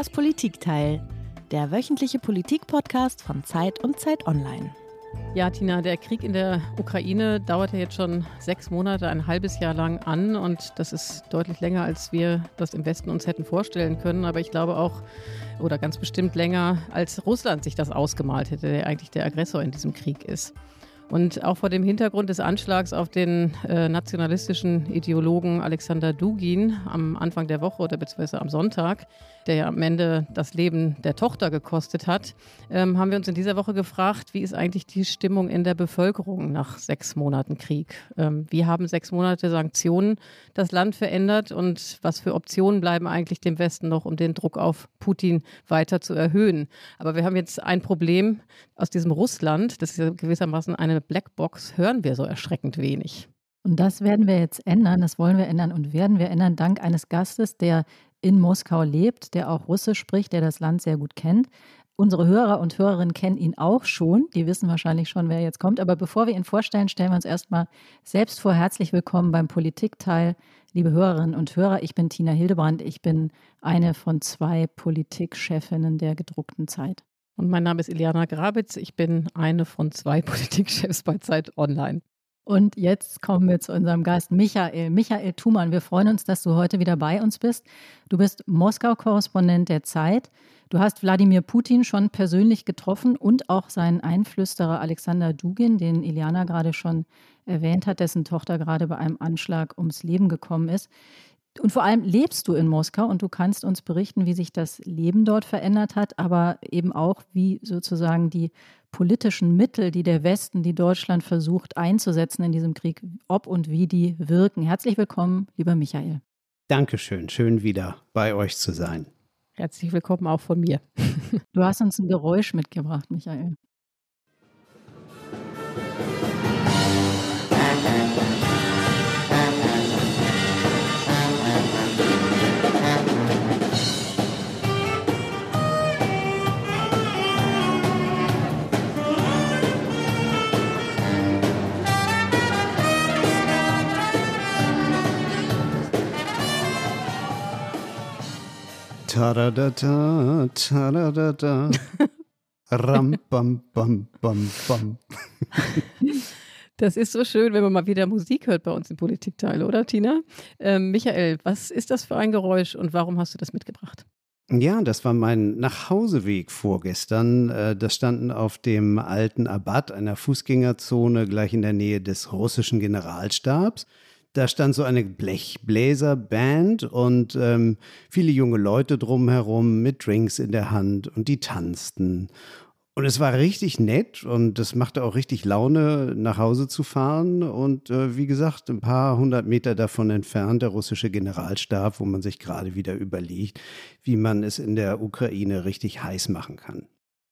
Das Politikteil, der wöchentliche Politikpodcast von Zeit und Zeit Online. Ja, Tina, der Krieg in der Ukraine dauert ja jetzt schon sechs Monate, ein halbes Jahr lang an und das ist deutlich länger, als wir das im Westen uns hätten vorstellen können. Aber ich glaube auch, oder ganz bestimmt länger, als Russland sich das ausgemalt hätte, der eigentlich der Aggressor in diesem Krieg ist. Und auch vor dem Hintergrund des Anschlags auf den äh, nationalistischen Ideologen Alexander Dugin am Anfang der Woche oder beziehungsweise am Sonntag, der ja am Ende das Leben der Tochter gekostet hat, ähm, haben wir uns in dieser Woche gefragt, wie ist eigentlich die Stimmung in der Bevölkerung nach sechs Monaten Krieg? Ähm, wie haben sechs Monate Sanktionen das Land verändert und was für Optionen bleiben eigentlich dem Westen noch, um den Druck auf Putin weiter zu erhöhen? Aber wir haben jetzt ein Problem aus diesem Russland, das ist ja gewissermaßen eine Blackbox, hören wir so erschreckend wenig. Und das werden wir jetzt ändern, das wollen wir ändern und werden wir ändern dank eines Gastes, der in Moskau lebt, der auch Russisch spricht, der das Land sehr gut kennt. Unsere Hörer und Hörerinnen kennen ihn auch schon. Die wissen wahrscheinlich schon, wer jetzt kommt. Aber bevor wir ihn vorstellen, stellen wir uns erstmal selbst vor. Herzlich willkommen beim Politikteil, liebe Hörerinnen und Hörer. Ich bin Tina Hildebrand. Ich bin eine von zwei Politikchefinnen der gedruckten Zeit. Und mein Name ist Iliana Grabitz. Ich bin eine von zwei Politikchefs bei Zeit Online. Und jetzt kommen wir zu unserem Gast Michael. Michael Thumann, wir freuen uns, dass du heute wieder bei uns bist. Du bist Moskau-Korrespondent der Zeit. Du hast Wladimir Putin schon persönlich getroffen und auch seinen Einflüsterer Alexander Dugin, den Iliana gerade schon erwähnt hat, dessen Tochter gerade bei einem Anschlag ums Leben gekommen ist. Und vor allem lebst du in Moskau und du kannst uns berichten, wie sich das Leben dort verändert hat, aber eben auch, wie sozusagen die politischen Mittel, die der Westen, die Deutschland versucht einzusetzen in diesem Krieg, ob und wie die wirken. Herzlich willkommen, lieber Michael. Dankeschön, schön wieder bei euch zu sein. Herzlich willkommen auch von mir. Du hast uns ein Geräusch mitgebracht, Michael. Taradata, taradata. Ram, bam, bam, bam, bam. Das ist so schön, wenn man mal wieder Musik hört bei uns im Politikteil, oder Tina? Ähm, Michael, was ist das für ein Geräusch und warum hast du das mitgebracht? Ja, das war mein Nachhauseweg vorgestern. Äh, das standen auf dem alten Abat, einer Fußgängerzone gleich in der Nähe des russischen Generalstabs. Da stand so eine Blechbläserband und ähm, viele junge Leute drumherum mit Drinks in der Hand und die tanzten. Und es war richtig nett und das machte auch richtig Laune, nach Hause zu fahren. Und äh, wie gesagt, ein paar hundert Meter davon entfernt der russische Generalstab, wo man sich gerade wieder überlegt, wie man es in der Ukraine richtig heiß machen kann.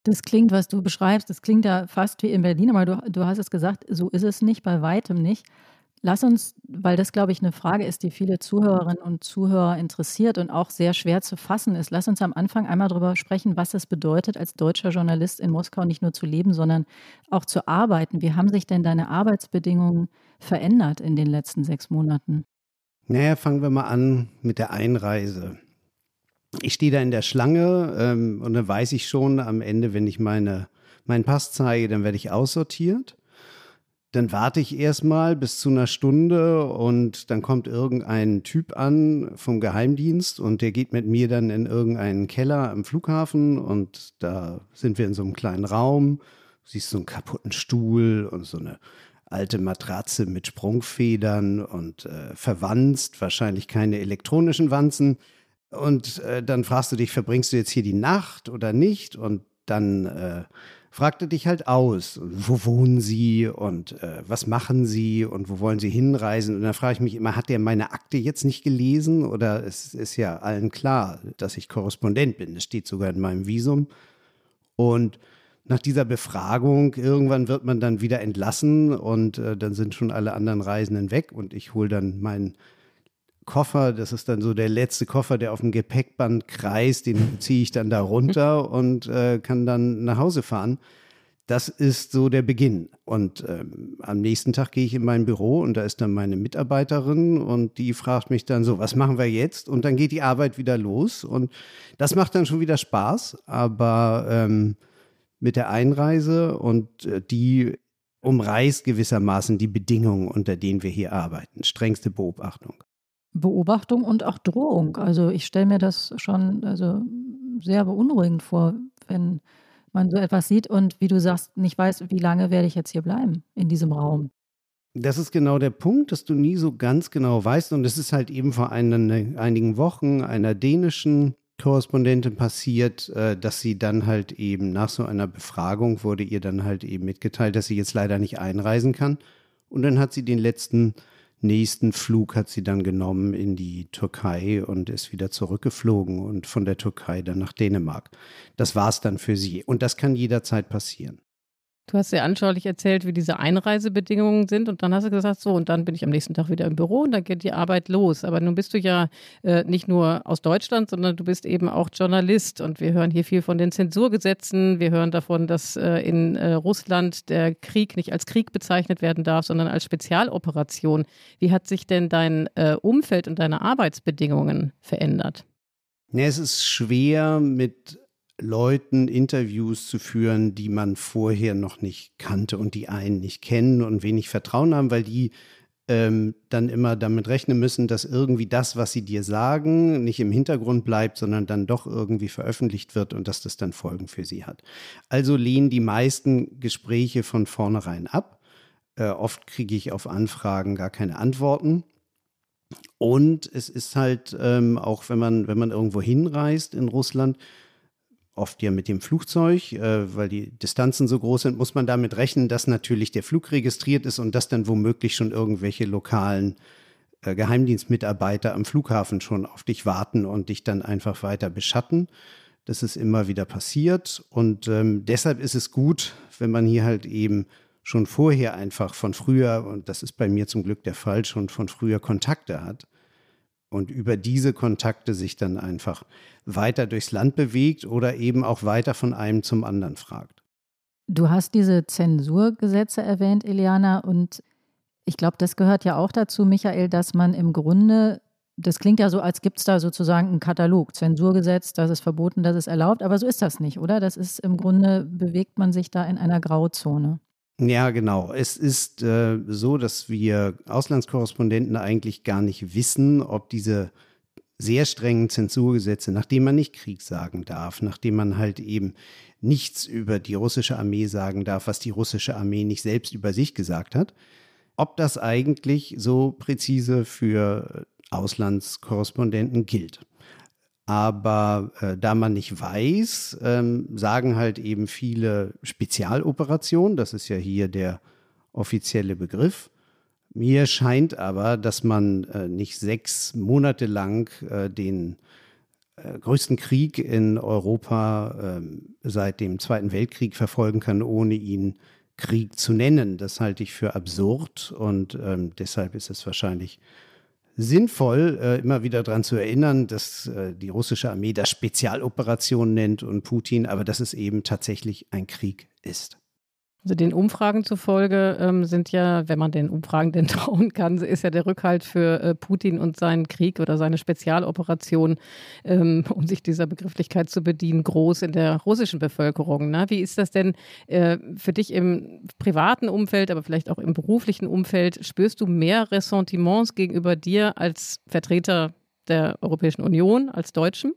Das klingt, was du beschreibst, das klingt ja fast wie in Berlin, aber du, du hast es gesagt, so ist es nicht, bei weitem nicht. Lass uns, weil das, glaube ich, eine Frage ist, die viele Zuhörerinnen und Zuhörer interessiert und auch sehr schwer zu fassen ist, lass uns am Anfang einmal darüber sprechen, was es bedeutet, als deutscher Journalist in Moskau nicht nur zu leben, sondern auch zu arbeiten. Wie haben sich denn deine Arbeitsbedingungen verändert in den letzten sechs Monaten? Naja, fangen wir mal an mit der Einreise. Ich stehe da in der Schlange ähm, und dann weiß ich schon am Ende, wenn ich meine, meinen Pass zeige, dann werde ich aussortiert dann warte ich erstmal bis zu einer Stunde und dann kommt irgendein Typ an vom Geheimdienst und der geht mit mir dann in irgendeinen Keller am Flughafen und da sind wir in so einem kleinen Raum. Siehst so einen kaputten Stuhl und so eine alte Matratze mit Sprungfedern und äh, verwanzt, wahrscheinlich keine elektronischen Wanzen. Und äh, dann fragst du dich, verbringst du jetzt hier die Nacht oder nicht? Und dann äh, fragte dich halt aus, wo wohnen Sie und äh, was machen Sie und wo wollen Sie hinreisen? Und dann frage ich mich immer, hat der meine Akte jetzt nicht gelesen oder es ist ja allen klar, dass ich Korrespondent bin. Das steht sogar in meinem Visum. Und nach dieser Befragung, irgendwann wird man dann wieder entlassen und äh, dann sind schon alle anderen Reisenden weg und ich hole dann meinen Koffer, das ist dann so der letzte Koffer, der auf dem Gepäckband kreist, den ziehe ich dann da runter und äh, kann dann nach Hause fahren. das ist so der Beginn. Und ähm, am nächsten Tag gehe ich in mein Büro und da ist dann meine Mitarbeiterin und die fragt mich dann so, was machen wir jetzt? Und dann geht die Arbeit wieder los und das macht dann schon wieder Spaß, aber ähm, mit der Einreise und äh, die umreißt gewissermaßen die Bedingungen, unter denen wir hier arbeiten. Strengste Beobachtung. Beobachtung und auch Drohung. Also ich stelle mir das schon also sehr beunruhigend vor, wenn man so etwas sieht und wie du sagst, nicht weiß, wie lange werde ich jetzt hier bleiben in diesem Raum. Das ist genau der Punkt, dass du nie so ganz genau weißt. Und es ist halt eben vor einen, einigen Wochen einer dänischen Korrespondentin passiert, äh, dass sie dann halt eben nach so einer Befragung wurde ihr dann halt eben mitgeteilt, dass sie jetzt leider nicht einreisen kann. Und dann hat sie den letzten nächsten Flug hat sie dann genommen in die Türkei und ist wieder zurückgeflogen und von der Türkei dann nach Dänemark. Das war es dann für sie. Und das kann jederzeit passieren. Du hast sehr anschaulich erzählt, wie diese Einreisebedingungen sind und dann hast du gesagt, so und dann bin ich am nächsten Tag wieder im Büro und dann geht die Arbeit los. Aber nun bist du ja äh, nicht nur aus Deutschland, sondern du bist eben auch Journalist und wir hören hier viel von den Zensurgesetzen. Wir hören davon, dass äh, in äh, Russland der Krieg nicht als Krieg bezeichnet werden darf, sondern als Spezialoperation. Wie hat sich denn dein äh, Umfeld und deine Arbeitsbedingungen verändert? Ja, es ist schwer mit Leuten Interviews zu führen, die man vorher noch nicht kannte und die einen nicht kennen und wenig Vertrauen haben, weil die ähm, dann immer damit rechnen müssen, dass irgendwie das, was sie dir sagen, nicht im Hintergrund bleibt, sondern dann doch irgendwie veröffentlicht wird und dass das dann Folgen für sie hat. Also lehnen die meisten Gespräche von vornherein ab. Äh, oft kriege ich auf Anfragen gar keine Antworten. Und es ist halt ähm, auch, wenn man, wenn man irgendwo hinreist in Russland, oft ja mit dem Flugzeug, äh, weil die Distanzen so groß sind, muss man damit rechnen, dass natürlich der Flug registriert ist und dass dann womöglich schon irgendwelche lokalen äh, Geheimdienstmitarbeiter am Flughafen schon auf dich warten und dich dann einfach weiter beschatten. Das ist immer wieder passiert und ähm, deshalb ist es gut, wenn man hier halt eben schon vorher einfach von früher, und das ist bei mir zum Glück der Fall, schon von früher Kontakte hat und über diese Kontakte sich dann einfach weiter durchs Land bewegt oder eben auch weiter von einem zum anderen fragt. Du hast diese Zensurgesetze erwähnt, Eliana, und ich glaube, das gehört ja auch dazu, Michael, dass man im Grunde, das klingt ja so, als gibt es da sozusagen einen Katalog, Zensurgesetz, das ist verboten, das ist erlaubt, aber so ist das nicht, oder? Das ist im Grunde, bewegt man sich da in einer Grauzone. Ja, genau. Es ist äh, so, dass wir Auslandskorrespondenten eigentlich gar nicht wissen, ob diese sehr strengen Zensurgesetze, nachdem man nicht Krieg sagen darf, nachdem man halt eben nichts über die russische Armee sagen darf, was die russische Armee nicht selbst über sich gesagt hat, ob das eigentlich so präzise für Auslandskorrespondenten gilt. Aber äh, da man nicht weiß, ähm, sagen halt eben viele Spezialoperationen, das ist ja hier der offizielle Begriff. Mir scheint aber, dass man äh, nicht sechs Monate lang äh, den äh, größten Krieg in Europa ähm, seit dem Zweiten Weltkrieg verfolgen kann, ohne ihn Krieg zu nennen. Das halte ich für absurd und ähm, deshalb ist es wahrscheinlich sinnvoll, äh, immer wieder daran zu erinnern, dass äh, die russische Armee das Spezialoperation nennt und Putin, aber dass es eben tatsächlich ein Krieg ist. Also den Umfragen zufolge ähm, sind ja, wenn man den Umfragen denn trauen kann, ist ja der Rückhalt für äh, Putin und seinen Krieg oder seine Spezialoperation, ähm, um sich dieser Begrifflichkeit zu bedienen, groß in der russischen Bevölkerung. Ne? Wie ist das denn äh, für dich im privaten Umfeld, aber vielleicht auch im beruflichen Umfeld? Spürst du mehr Ressentiments gegenüber dir als Vertreter der Europäischen Union, als Deutschen?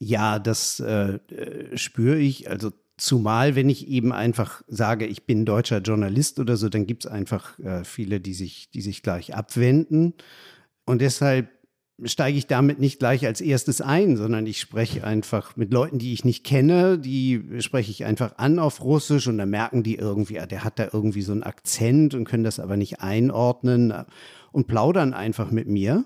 Ja, das äh, äh spüre ich. Also Zumal, wenn ich eben einfach sage, ich bin deutscher Journalist oder so, dann gibt es einfach äh, viele, die sich, die sich gleich abwenden. Und deshalb steige ich damit nicht gleich als erstes ein, sondern ich spreche einfach mit Leuten, die ich nicht kenne, die spreche ich einfach an auf Russisch und dann merken die irgendwie, ah, der hat da irgendwie so einen Akzent und können das aber nicht einordnen und plaudern einfach mit mir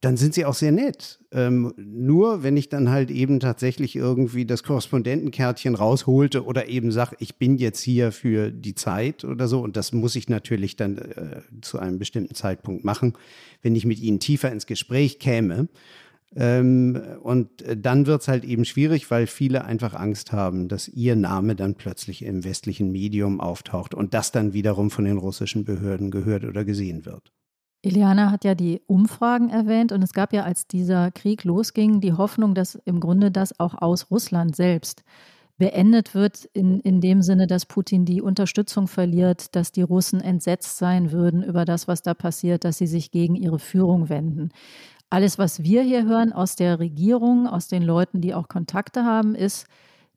dann sind sie auch sehr nett. Ähm, nur wenn ich dann halt eben tatsächlich irgendwie das Korrespondentenkärtchen rausholte oder eben sage, ich bin jetzt hier für die Zeit oder so, und das muss ich natürlich dann äh, zu einem bestimmten Zeitpunkt machen, wenn ich mit ihnen tiefer ins Gespräch käme, Ähm, und dann wird es halt eben schwierig, weil viele einfach Angst haben, dass ihr Name dann plötzlich im westlichen Medium auftaucht und das dann wiederum von den russischen Behörden gehört oder gesehen wird. Iliana hat ja die Umfragen erwähnt und es gab ja, als dieser Krieg losging, die Hoffnung, dass im Grunde das auch aus Russland selbst beendet wird, in, in dem Sinne, dass Putin die Unterstützung verliert, dass die Russen entsetzt sein würden über das, was da passiert, dass sie sich gegen ihre Führung wenden. Alles, was wir hier hören aus der Regierung, aus den Leuten, die auch Kontakte haben, ist,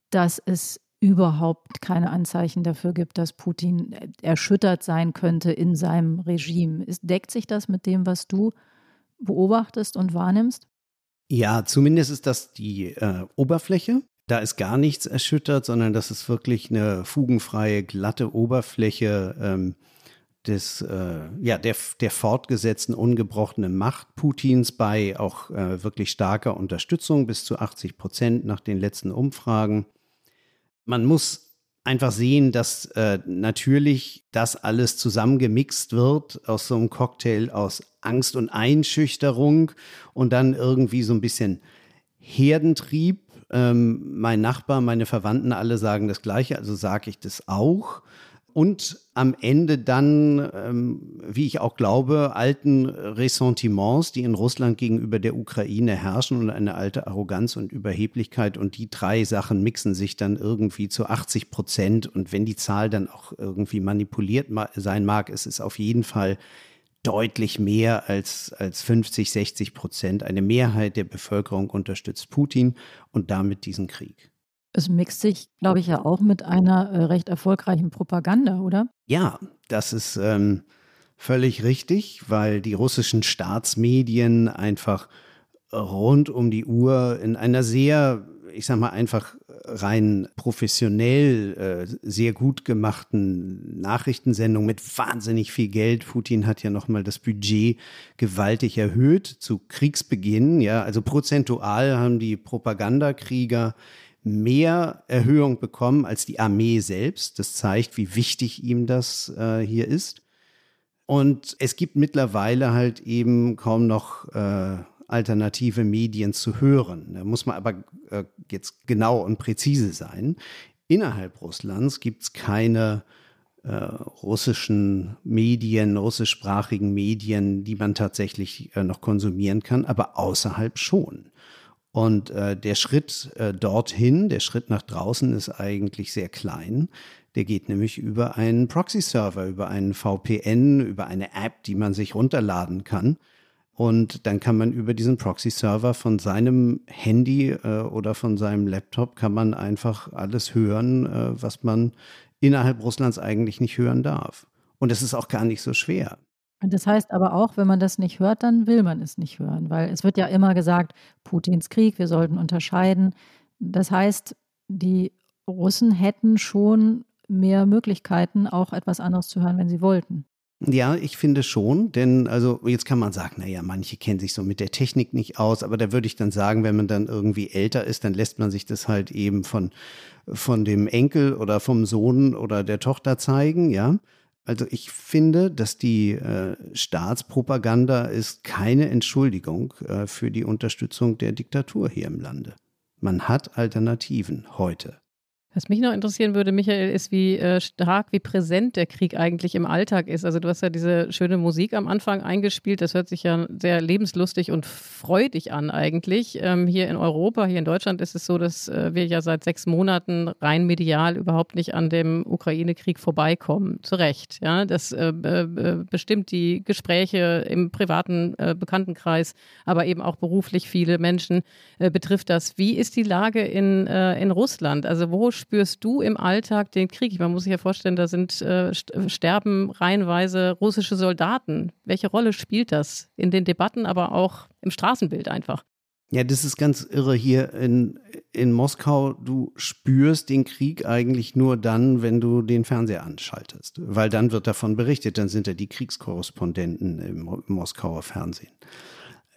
dass es überhaupt keine Anzeichen dafür gibt, dass Putin erschüttert sein könnte in seinem Regime. Deckt sich das mit dem, was du beobachtest und wahrnimmst? Ja, zumindest ist das die äh, Oberfläche. Da ist gar nichts erschüttert, sondern das ist wirklich eine fugenfreie, glatte Oberfläche ähm, des, äh, ja, der, der fortgesetzten, ungebrochenen Macht Putins bei auch äh, wirklich starker Unterstützung bis zu 80 Prozent nach den letzten Umfragen. Man muss einfach sehen, dass äh, natürlich das alles zusammengemixt wird aus so einem Cocktail aus Angst und Einschüchterung und dann irgendwie so ein bisschen Herdentrieb. Ähm, mein Nachbar, meine Verwandten alle sagen das Gleiche, also sage ich das auch und am Ende dann, ähm, wie ich auch glaube, alten Ressentiments, die in Russland gegenüber der Ukraine herrschen und eine alte Arroganz und Überheblichkeit. Und die drei Sachen mixen sich dann irgendwie zu 80 Prozent. Und wenn die Zahl dann auch irgendwie manipuliert sein mag, ist es auf jeden Fall deutlich mehr als, als 50, 60 Prozent. Eine Mehrheit der Bevölkerung unterstützt Putin und damit diesen Krieg. Es mixt sich, glaube ich, ja auch mit einer äh, recht erfolgreichen Propaganda, oder? Ja, das ist ähm, völlig richtig, weil die russischen Staatsmedien einfach rund um die Uhr in einer sehr, ich sag mal, einfach rein professionell äh, sehr gut gemachten Nachrichtensendung mit wahnsinnig viel Geld. Putin hat ja nochmal das Budget gewaltig erhöht zu Kriegsbeginn. Ja, also prozentual haben die Propagandakrieger mehr Erhöhung bekommen als die Armee selbst. Das zeigt, wie wichtig ihm das äh, hier ist. Und es gibt mittlerweile halt eben kaum noch äh, alternative Medien zu hören. Da muss man aber äh, jetzt genau und präzise sein. Innerhalb Russlands gibt es keine äh, russischen Medien, russischsprachigen Medien, die man tatsächlich äh, noch konsumieren kann, aber außerhalb schon. Und äh, der Schritt äh, dorthin, der Schritt nach draußen ist eigentlich sehr klein. Der geht nämlich über einen Proxy-Server, über einen VPN, über eine App, die man sich runterladen kann. Und dann kann man über diesen Proxy-Server von seinem Handy äh, oder von seinem Laptop kann man einfach alles hören, äh, was man innerhalb Russlands eigentlich nicht hören darf. Und es ist auch gar nicht so schwer. Das heißt aber auch, wenn man das nicht hört, dann will man es nicht hören, weil es wird ja immer gesagt, Putins Krieg, wir sollten unterscheiden. Das heißt, die Russen hätten schon mehr Möglichkeiten, auch etwas anderes zu hören, wenn sie wollten. Ja, ich finde schon, denn also jetzt kann man sagen, naja, manche kennen sich so mit der Technik nicht aus, aber da würde ich dann sagen, wenn man dann irgendwie älter ist, dann lässt man sich das halt eben von, von dem Enkel oder vom Sohn oder der Tochter zeigen, ja. Also ich finde, dass die äh, Staatspropaganda ist keine Entschuldigung äh, für die Unterstützung der Diktatur hier im Lande. Man hat Alternativen heute. Was mich noch interessieren würde, Michael, ist, wie äh, stark, wie präsent der Krieg eigentlich im Alltag ist. Also du hast ja diese schöne Musik am Anfang eingespielt. Das hört sich ja sehr lebenslustig und freudig an eigentlich. Ähm, hier in Europa, hier in Deutschland ist es so, dass äh, wir ja seit sechs Monaten rein medial überhaupt nicht an dem Ukraine-Krieg vorbeikommen. Zu Recht. Ja, das äh, bestimmt die Gespräche im privaten äh, Bekanntenkreis, aber eben auch beruflich viele Menschen äh, betrifft das. Wie ist die Lage in, äh, in Russland? Also wo spürst du im Alltag den Krieg? Man muss sich ja vorstellen, da sind äh, sterben reihenweise russische Soldaten. Welche Rolle spielt das in den Debatten, aber auch im Straßenbild einfach? Ja, das ist ganz irre hier in, in Moskau. Du spürst den Krieg eigentlich nur dann, wenn du den Fernseher anschaltest, weil dann wird davon berichtet. Dann sind ja die Kriegskorrespondenten im, im Moskauer Fernsehen.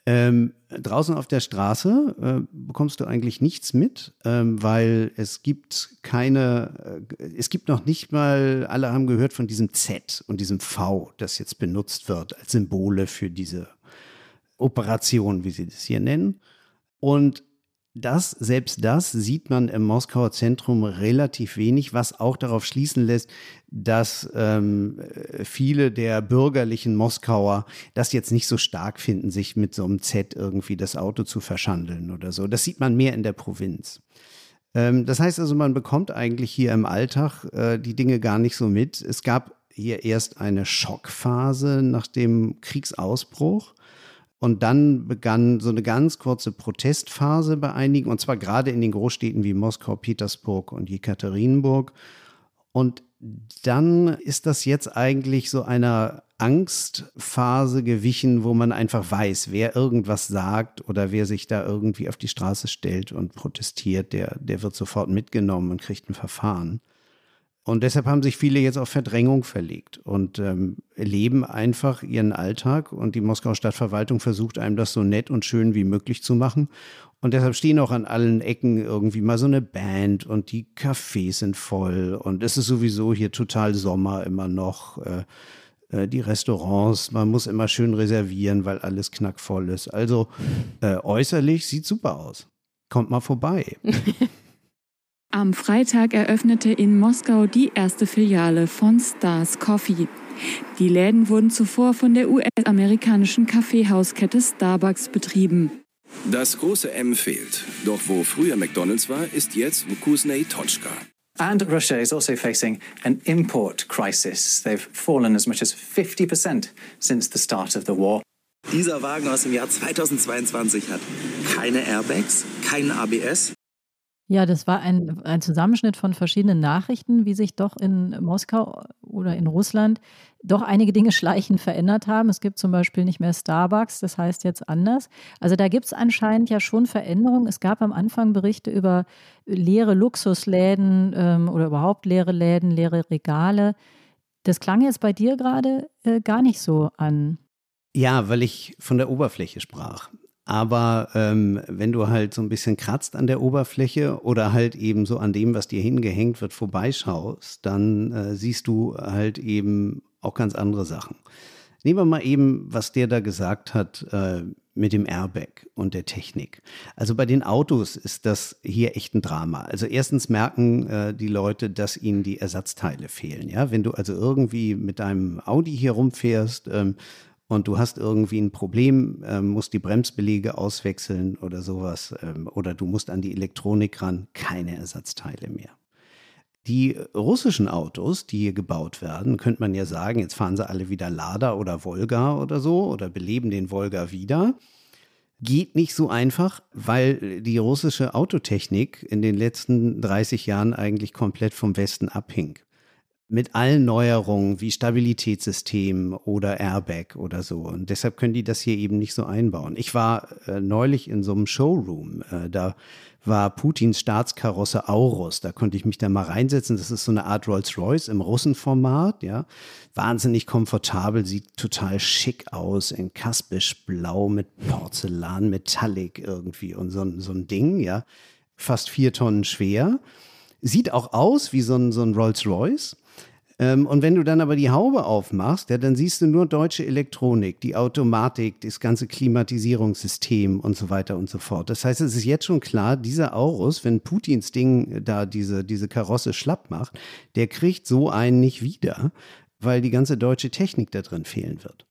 Ähm, draußen auf der Straße äh, bekommst du eigentlich nichts mit, ähm, weil es gibt keine, äh, es gibt noch nicht mal, alle haben gehört von diesem Z und diesem V, das jetzt benutzt wird als Symbole für diese Operation, wie sie das hier nennen. Und das, selbst das sieht man im Moskauer Zentrum relativ wenig, was auch darauf schließen lässt, dass ähm, viele der bürgerlichen Moskauer das jetzt nicht so stark finden, sich mit so einem Z irgendwie das Auto zu verschandeln oder so. Das sieht man mehr in der Provinz. Ähm, das heißt also, man bekommt eigentlich hier im Alltag äh, die Dinge gar nicht so mit. Es gab hier erst eine Schockphase nach dem Kriegsausbruch. Und dann begann so eine ganz kurze Protestphase bei einigen, und zwar gerade in den Großstädten wie Moskau, Petersburg und Jekaterinburg. Und dann ist das jetzt eigentlich so einer Angstphase gewichen, wo man einfach weiß, wer irgendwas sagt oder wer sich da irgendwie auf die Straße stellt und protestiert, der, der wird sofort mitgenommen und kriegt ein Verfahren. Und deshalb haben sich viele jetzt auf Verdrängung verlegt und ähm, leben einfach ihren Alltag. Und die Moskauer Stadtverwaltung versucht einem das so nett und schön wie möglich zu machen. Und deshalb stehen auch an allen Ecken irgendwie mal so eine Band und die Cafés sind voll. Und es ist sowieso hier total Sommer immer noch. Äh, äh die Restaurants, man muss immer schön reservieren, weil alles knackvoll ist. Also äh, äußerlich sieht super aus. Kommt mal vorbei. Am Freitag eröffnete in Moskau die erste Filiale von Stars Coffee. Die Läden wurden zuvor von der US-amerikanischen Kaffeehauskette Starbucks betrieben. Das große M fehlt. Doch wo früher McDonald's war, ist jetzt Vkusney Tochka. And Russia is also facing an import crisis. They've fallen as much as 50% since the start of the war. Dieser Wagen aus dem Jahr 2022 hat keine Airbags, kein ABS, ja, das war ein, ein Zusammenschnitt von verschiedenen Nachrichten, wie sich doch in Moskau oder in Russland doch einige Dinge schleichend verändert haben. Es gibt zum Beispiel nicht mehr Starbucks, das heißt jetzt anders. Also da gibt es anscheinend ja schon Veränderungen. Es gab am Anfang Berichte über leere Luxusläden ähm, oder überhaupt leere Läden, leere Regale. Das klang jetzt bei dir gerade äh, gar nicht so an. Ja, weil ich von der Oberfläche sprach. Aber ähm, wenn du halt so ein bisschen kratzt an der Oberfläche oder halt eben so an dem, was dir hingehängt wird, vorbeischaust, dann äh, siehst du halt eben auch ganz andere Sachen. Nehmen wir mal eben, was der da gesagt hat äh, mit dem Airbag und der Technik. Also bei den Autos ist das hier echt ein Drama. Also erstens merken äh, die Leute, dass ihnen die Ersatzteile fehlen. Ja, wenn du also irgendwie mit deinem Audi hier rumfährst, ähm, und du hast irgendwie ein Problem, ähm, musst die Bremsbelege auswechseln oder sowas, ähm, oder du musst an die Elektronik ran, keine Ersatzteile mehr. Die russischen Autos, die hier gebaut werden, könnte man ja sagen, jetzt fahren sie alle wieder Lada oder Volga oder so oder beleben den Volga wieder. Geht nicht so einfach, weil die russische Autotechnik in den letzten 30 Jahren eigentlich komplett vom Westen abhing mit allen Neuerungen wie Stabilitätssystem oder Airbag oder so. Und deshalb können die das hier eben nicht so einbauen. Ich war äh, neulich in so einem Showroom, äh, da war Putins Staatskarosse Aurus. Da konnte ich mich da mal reinsetzen. Das ist so eine Art Rolls-Royce im Russenformat, ja. Wahnsinnig komfortabel, sieht total schick aus in kaspisch blau mit Porzellan, Metallic irgendwie und so, so ein Ding, ja. Fast vier Tonnen schwer. Sieht auch aus wie so ein, so ein Rolls-Royce ähm, und wenn du dann aber die Haube aufmachst, ja, dann siehst du nur deutsche Elektronik, die Automatik, das ganze Klimatisierungssystem und so weiter und so fort. Das heißt, es ist jetzt schon klar, dieser Aurus, wenn Putins Ding da diese, diese Karosse schlapp macht, der kriegt so einen nicht wieder, weil die ganze deutsche Technik da drin fehlen wird.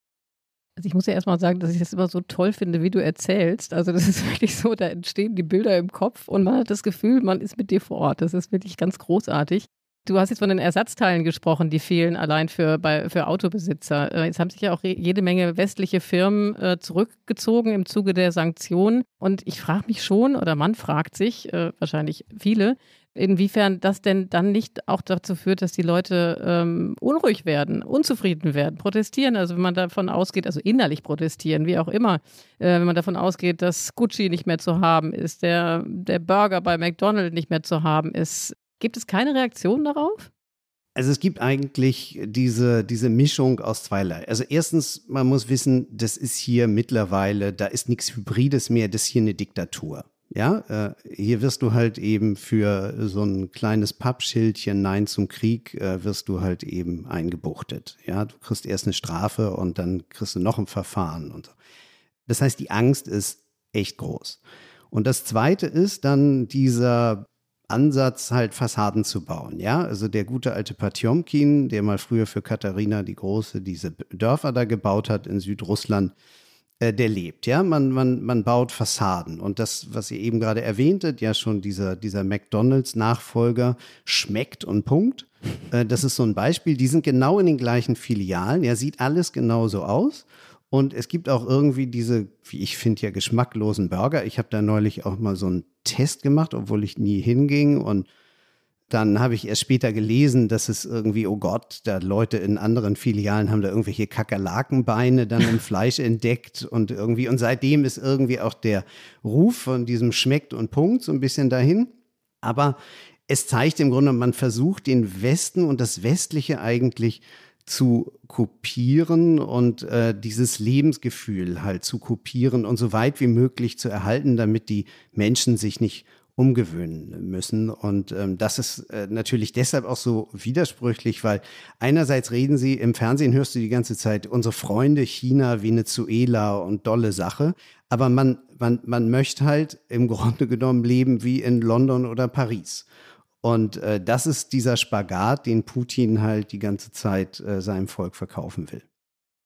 Also ich muss ja erstmal sagen, dass ich das immer so toll finde, wie du erzählst. Also das ist wirklich so, da entstehen die Bilder im Kopf und man hat das Gefühl, man ist mit dir vor Ort. Das ist wirklich ganz großartig. Du hast jetzt von den Ersatzteilen gesprochen, die fehlen allein für, bei, für Autobesitzer. Äh, jetzt haben sich ja auch jede Menge westliche Firmen äh, zurückgezogen im Zuge der Sanktionen. Und ich frage mich schon, oder man fragt sich, äh, wahrscheinlich viele, inwiefern das denn dann nicht auch dazu führt, dass die Leute ähm, unruhig werden, unzufrieden werden, protestieren. Also wenn man davon ausgeht, also innerlich protestieren, wie auch immer, äh, wenn man davon ausgeht, dass Gucci nicht mehr zu haben ist, der, der Burger bei McDonald's nicht mehr zu haben ist, Gibt es keine Reaktion darauf? Also es gibt eigentlich diese, diese Mischung aus zweierlei. Also erstens, man muss wissen, das ist hier mittlerweile, da ist nichts Hybrides mehr, das ist hier eine Diktatur. Ja, äh, hier wirst du halt eben für so ein kleines Pappschildchen Nein zum Krieg, äh, wirst du halt eben eingebuchtet. Ja, du kriegst erst eine Strafe und dann kriegst du noch ein Verfahren und so. Das heißt, die Angst ist echt groß. Und das Zweite ist dann dieser Ansatz, halt Fassaden zu bauen. Ja, also der gute alte Patjomkin, der mal früher für Katharina die Große diese Dörfer da gebaut hat in Südrussland, äh, der lebt. Ja, man, man, man baut Fassaden. Und das, was ihr eben gerade erwähntet, ja schon dieser, dieser McDonalds-Nachfolger schmeckt und Punkt. Äh, das ist so ein Beispiel. Die sind genau in den gleichen Filialen. Ja, sieht alles genauso aus. Und es gibt auch irgendwie diese, wie ich finde, ja geschmacklosen Burger. Ich habe da neulich auch mal so einen Test gemacht, obwohl ich nie hinging. Und dann habe ich erst später gelesen, dass es irgendwie, oh Gott, da Leute in anderen Filialen haben da irgendwelche Kakerlakenbeine dann im Fleisch entdeckt und irgendwie, und seitdem ist irgendwie auch der Ruf von diesem Schmeckt und Punkt so ein bisschen dahin. Aber es zeigt im Grunde, man versucht den Westen und das Westliche eigentlich zu kopieren und äh, dieses Lebensgefühl halt zu kopieren und so weit wie möglich zu erhalten, damit die Menschen sich nicht umgewöhnen müssen. Und ähm, das ist äh, natürlich deshalb auch so widersprüchlich, weil einerseits reden sie, im Fernsehen hörst du die ganze Zeit unsere Freunde China, Venezuela und dolle Sache. Aber man, man, man möchte halt im Grunde genommen leben wie in London oder Paris. Und äh, das ist dieser Spagat, den Putin halt die ganze Zeit äh, seinem Volk verkaufen will.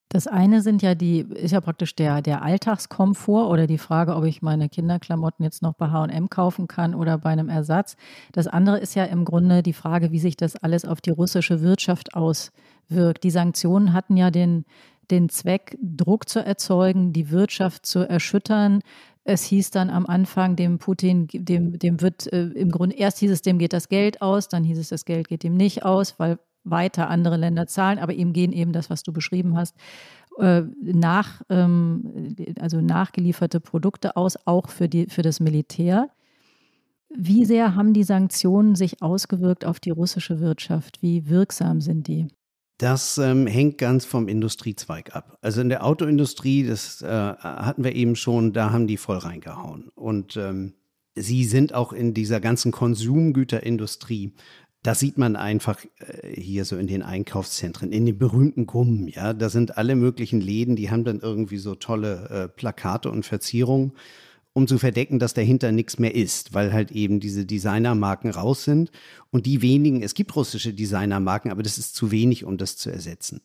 Das eine sind ja die, ist ja praktisch der, der Alltagskomfort oder die Frage, ob ich meine Kinderklamotten jetzt noch bei HM kaufen kann oder bei einem Ersatz. Das andere ist ja im Grunde die Frage, wie sich das alles auf die russische Wirtschaft auswirkt. Die Sanktionen hatten ja den, den Zweck, Druck zu erzeugen, die Wirtschaft zu erschüttern, es hieß dann am Anfang, dem Putin, dem, dem wird äh, im Grunde, erst hieß es, dem geht das Geld aus, dann hieß es, das Geld geht ihm nicht aus, weil weiter andere Länder zahlen, aber ihm gehen eben das, was du beschrieben hast, äh, nach, ähm, also nachgelieferte Produkte aus, auch für, die, für das Militär. Wie sehr haben die Sanktionen sich ausgewirkt auf die russische Wirtschaft? Wie wirksam sind die? Das ähm, hängt ganz vom Industriezweig ab. Also in der Autoindustrie, das äh, hatten wir eben schon, da haben die voll reingehauen. Und ähm, sie sind auch in dieser ganzen Konsumgüterindustrie. Das sieht man einfach äh, hier so in den Einkaufszentren, in den berühmten Gummen, ja. Da sind alle möglichen Läden, die haben dann irgendwie so tolle äh, Plakate und Verzierungen um zu verdecken, dass dahinter nichts mehr ist, weil halt eben diese Designermarken raus sind. Und die wenigen, es gibt russische Designermarken, aber das ist zu wenig, um das zu ersetzen.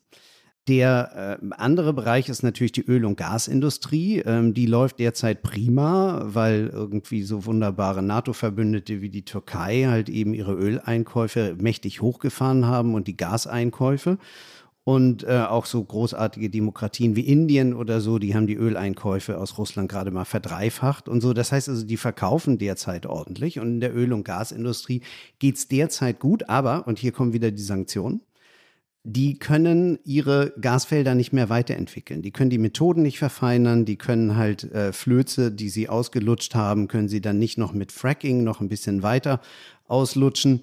Der äh, andere Bereich ist natürlich die Öl- und Gasindustrie. Ähm, die läuft derzeit prima, weil irgendwie so wunderbare NATO-Verbündete wie die Türkei halt eben ihre Öleinkäufe mächtig hochgefahren haben und die Gaseinkäufe. Und äh, auch so großartige Demokratien wie Indien oder so, die haben die Öleinkäufe aus Russland gerade mal verdreifacht und so. Das heißt also, die verkaufen derzeit ordentlich. Und in der Öl- und Gasindustrie geht es derzeit gut, aber, und hier kommen wieder die Sanktionen, die können ihre Gasfelder nicht mehr weiterentwickeln. Die können die Methoden nicht verfeinern, die können halt äh, Flöze, die sie ausgelutscht haben, können sie dann nicht noch mit Fracking noch ein bisschen weiter auslutschen.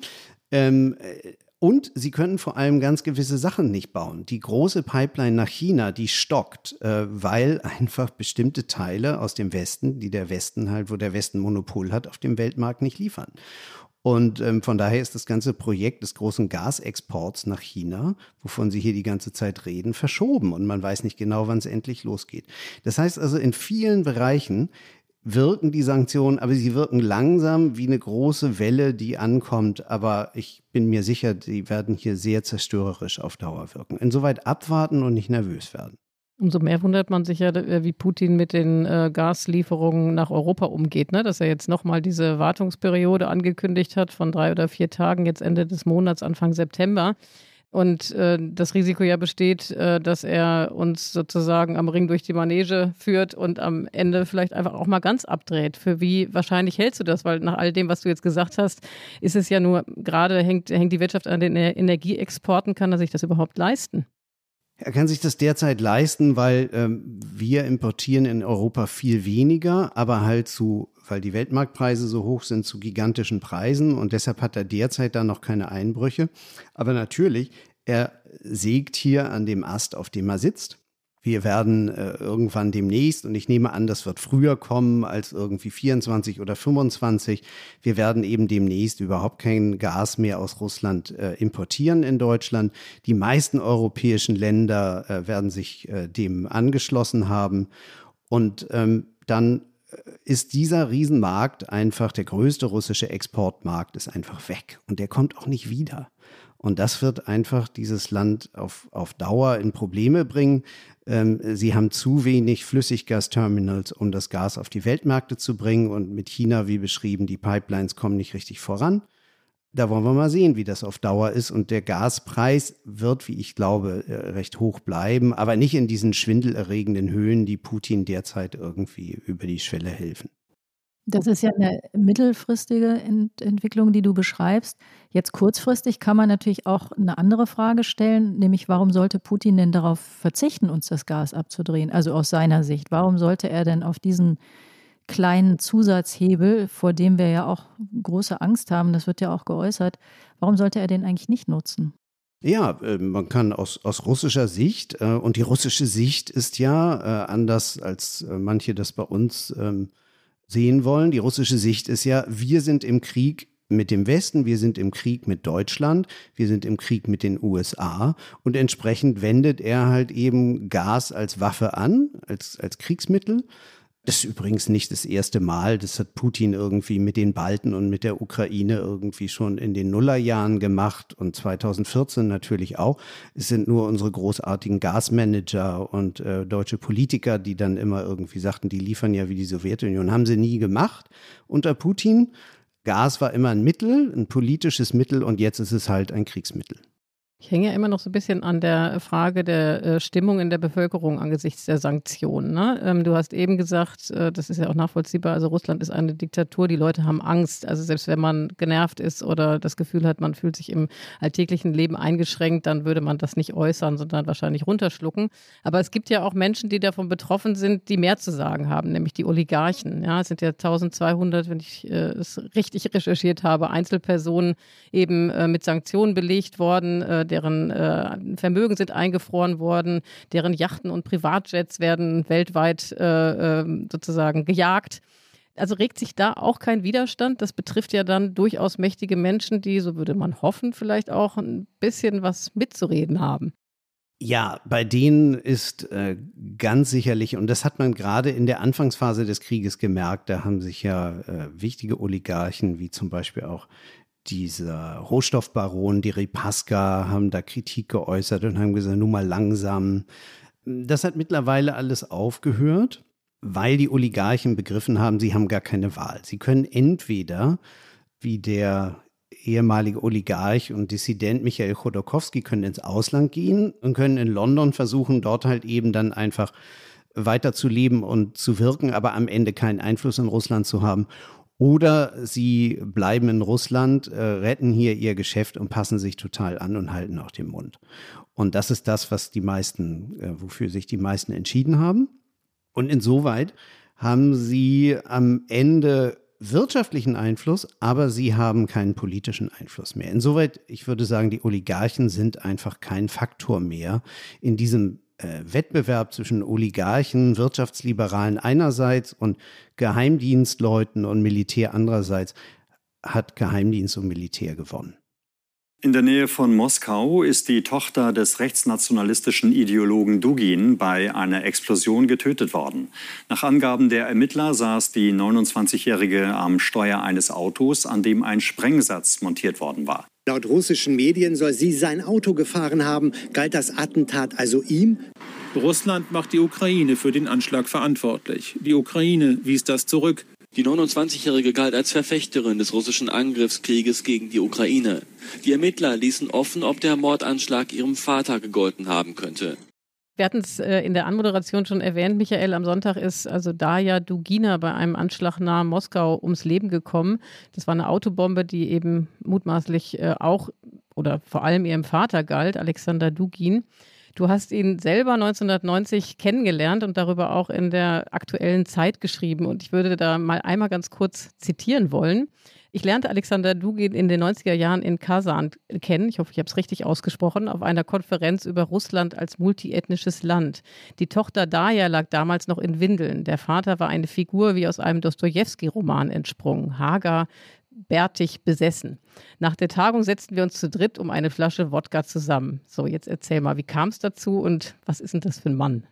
Ähm, äh, und sie können vor allem ganz gewisse Sachen nicht bauen. Die große Pipeline nach China, die stockt, äh, weil einfach bestimmte Teile aus dem Westen, die der Westen halt, wo der Westen Monopol hat, auf dem Weltmarkt nicht liefern. Und ähm, von daher ist das ganze Projekt des großen Gasexports nach China, wovon Sie hier die ganze Zeit reden, verschoben. Und man weiß nicht genau, wann es endlich losgeht. Das heißt also, in vielen Bereichen wirken die Sanktionen, aber sie wirken langsam wie eine große Welle, die ankommt. Aber ich bin mir sicher, die werden hier sehr zerstörerisch auf Dauer wirken. Insoweit abwarten und nicht nervös werden. Umso mehr wundert man sich ja, äh, wie Putin mit den äh, Gaslieferungen nach Europa umgeht, ne? dass er jetzt nochmal diese Wartungsperiode angekündigt hat von drei oder vier Tagen, jetzt Ende des Monats, Anfang September. Und äh, das Risiko ja besteht, äh, dass er uns sozusagen am Ring durch die Manege führt und am Ende vielleicht einfach auch mal ganz abdreht. Für wie wahrscheinlich hältst du das? Weil nach all dem, was du jetzt gesagt hast, ist es ja nur, gerade hängt, hängt die Wirtschaft an den Energieexporten, kann er sich das überhaupt leisten? Er kann sich das derzeit leisten, weil ähm, wir importieren in Europa viel weniger, aber halt zu, weil die Weltmarktpreise so hoch sind, zu gigantischen Preisen und deshalb hat er derzeit da noch keine Einbrüche. Aber natürlich, er sägt hier an dem Ast, auf dem er sitzt. Wir werden äh, irgendwann demnächst, und ich nehme an, das wird früher kommen als irgendwie 24 oder 25, wir werden eben demnächst überhaupt kein Gas mehr aus Russland äh, importieren in Deutschland. Die meisten europäischen Länder äh, werden sich äh, dem angeschlossen haben. Und ähm, dann ist dieser Riesenmarkt einfach, der größte russische Exportmarkt ist einfach weg und der kommt auch nicht wieder. Und das wird einfach dieses Land auf, auf Dauer in Probleme bringen. Ähm, sie haben zu wenig Flüssiggasterminals, um das Gas auf die Weltmärkte zu bringen. Und mit China, wie beschrieben, die Pipelines kommen nicht richtig voran. Da wollen wir mal sehen, wie das auf Dauer ist. Und der Gaspreis wird, wie ich glaube, äh, recht hoch bleiben, aber nicht in diesen schwindelerregenden Höhen, die Putin derzeit irgendwie über die Schwelle helfen. Das ist ja eine mittelfristige Ent Entwicklung, die du beschreibst. Jetzt kurzfristig kann man natürlich auch eine andere Frage stellen, nämlich warum sollte Putin denn darauf verzichten, uns das Gas abzudrehen? Also aus seiner Sicht, warum sollte er denn auf diesen kleinen Zusatzhebel, vor dem wir ja auch große Angst haben, das wird ja auch geäußert, warum sollte er den eigentlich nicht nutzen? Ja, äh, man kann aus, aus russischer Sicht, äh, und die russische Sicht ist ja äh, anders als manche das bei uns ähm, sehen wollen. Die russische Sicht ist ja, wir sind im Krieg mit dem Westen, wir sind im Krieg mit Deutschland, wir sind im Krieg mit den USA und entsprechend wendet er halt eben Gas als Waffe an, als, als Kriegsmittel das ist übrigens nicht das erste Mal. Das hat Putin irgendwie mit den Balten und mit der Ukraine irgendwie schon in den Nullerjahren gemacht und 2014 natürlich auch. Es sind nur unsere großartigen Gasmanager und äh, deutsche Politiker, die dann immer irgendwie sagten, die liefern ja wie die Sowjetunion. Haben sie nie gemacht unter Putin. Gas war immer ein Mittel, ein politisches Mittel und jetzt ist es halt ein Kriegsmittel. Ich hänge ja immer noch so ein bisschen an der Frage der äh, Stimmung in der Bevölkerung angesichts der Sanktionen. Ne? Ähm, du hast eben gesagt, äh, das ist ja auch nachvollziehbar, also Russland ist eine Diktatur, die Leute haben Angst. Also selbst wenn man genervt ist oder das Gefühl hat, man fühlt sich im alltäglichen Leben eingeschränkt, dann würde man das nicht äußern, sondern wahrscheinlich runterschlucken. Aber es gibt ja auch Menschen, die davon betroffen sind, die mehr zu sagen haben, nämlich die Oligarchen. Ja, es sind ja 1200, wenn ich äh, es richtig recherchiert habe, Einzelpersonen eben mit Sanktionen belegt worden deren äh, Vermögen sind eingefroren worden, deren Yachten und Privatjets werden weltweit äh, ähm, sozusagen gejagt. Also regt sich da auch kein Widerstand. Das betrifft ja dann durchaus mächtige Menschen, die, so würde man hoffen, vielleicht auch ein bisschen was mitzureden haben. Ja, bei denen ist äh, ganz sicherlich, und das hat man gerade in der Anfangsphase des Krieges gemerkt, da haben sich ja äh, wichtige Oligarchen, wie zum Beispiel auch dieser Rohstoffbaron, die Ripaska, haben da Kritik geäußert und haben gesagt, nun mal langsam. Das hat mittlerweile alles aufgehört, weil die Oligarchen begriffen haben, sie haben gar keine Wahl. Sie können entweder, wie der ehemalige Oligarch und Dissident Michael Chodorkowski, können ins Ausland gehen und können in London versuchen, dort halt eben dann einfach weiterzuleben und zu wirken, aber am Ende keinen Einfluss in Russland zu haben. Oder sie bleiben in Russland, äh, retten hier ihr Geschäft und passen sich total an und halten auch den Mund. Und das ist das, was die meisten, äh, wofür sich die meisten entschieden haben. Und insoweit haben sie am Ende wirtschaftlichen Einfluss, aber sie haben keinen politischen Einfluss mehr. Insoweit, ich würde sagen, die Oligarchen sind einfach kein Faktor mehr in diesem äh, Wettbewerb zwischen Oligarchen, Wirtschaftsliberalen einerseits und Geheimdienstleuten und Militär andererseits hat Geheimdienst und Militär gewonnen. In der Nähe von Moskau ist die Tochter des rechtsnationalistischen Ideologen Dugin bei einer Explosion getötet worden. Nach Angaben der Ermittler saß die 29-Jährige am Steuer eines Autos, an dem ein Sprengsatz montiert worden war. Laut russischen Medien soll sie sein Auto gefahren haben. Galt das Attentat also ihm? Russland macht die Ukraine für den Anschlag verantwortlich. Die Ukraine wies das zurück. Die 29-Jährige galt als Verfechterin des russischen Angriffskrieges gegen die Ukraine. Die Ermittler ließen offen, ob der Mordanschlag ihrem Vater gegolten haben könnte. Wir hatten es äh, in der Anmoderation schon erwähnt, Michael, am Sonntag ist also Daya Dugina bei einem Anschlag nahe Moskau ums Leben gekommen. Das war eine Autobombe, die eben mutmaßlich äh, auch oder vor allem ihrem Vater galt, Alexander Dugin. Du hast ihn selber 1990 kennengelernt und darüber auch in der aktuellen Zeit geschrieben. Und ich würde da mal einmal ganz kurz zitieren wollen. Ich lernte Alexander Dugin in den 90er Jahren in Kasan kennen. Ich hoffe, ich habe es richtig ausgesprochen, auf einer Konferenz über Russland als multiethnisches Land. Die Tochter Daya lag damals noch in Windeln. Der Vater war eine Figur wie aus einem Dostoevsky-Roman entsprungen. Hager, bärtig besessen. Nach der Tagung setzten wir uns zu dritt um eine Flasche Wodka zusammen. So, jetzt erzähl mal, wie kam es dazu und was ist denn das für ein Mann?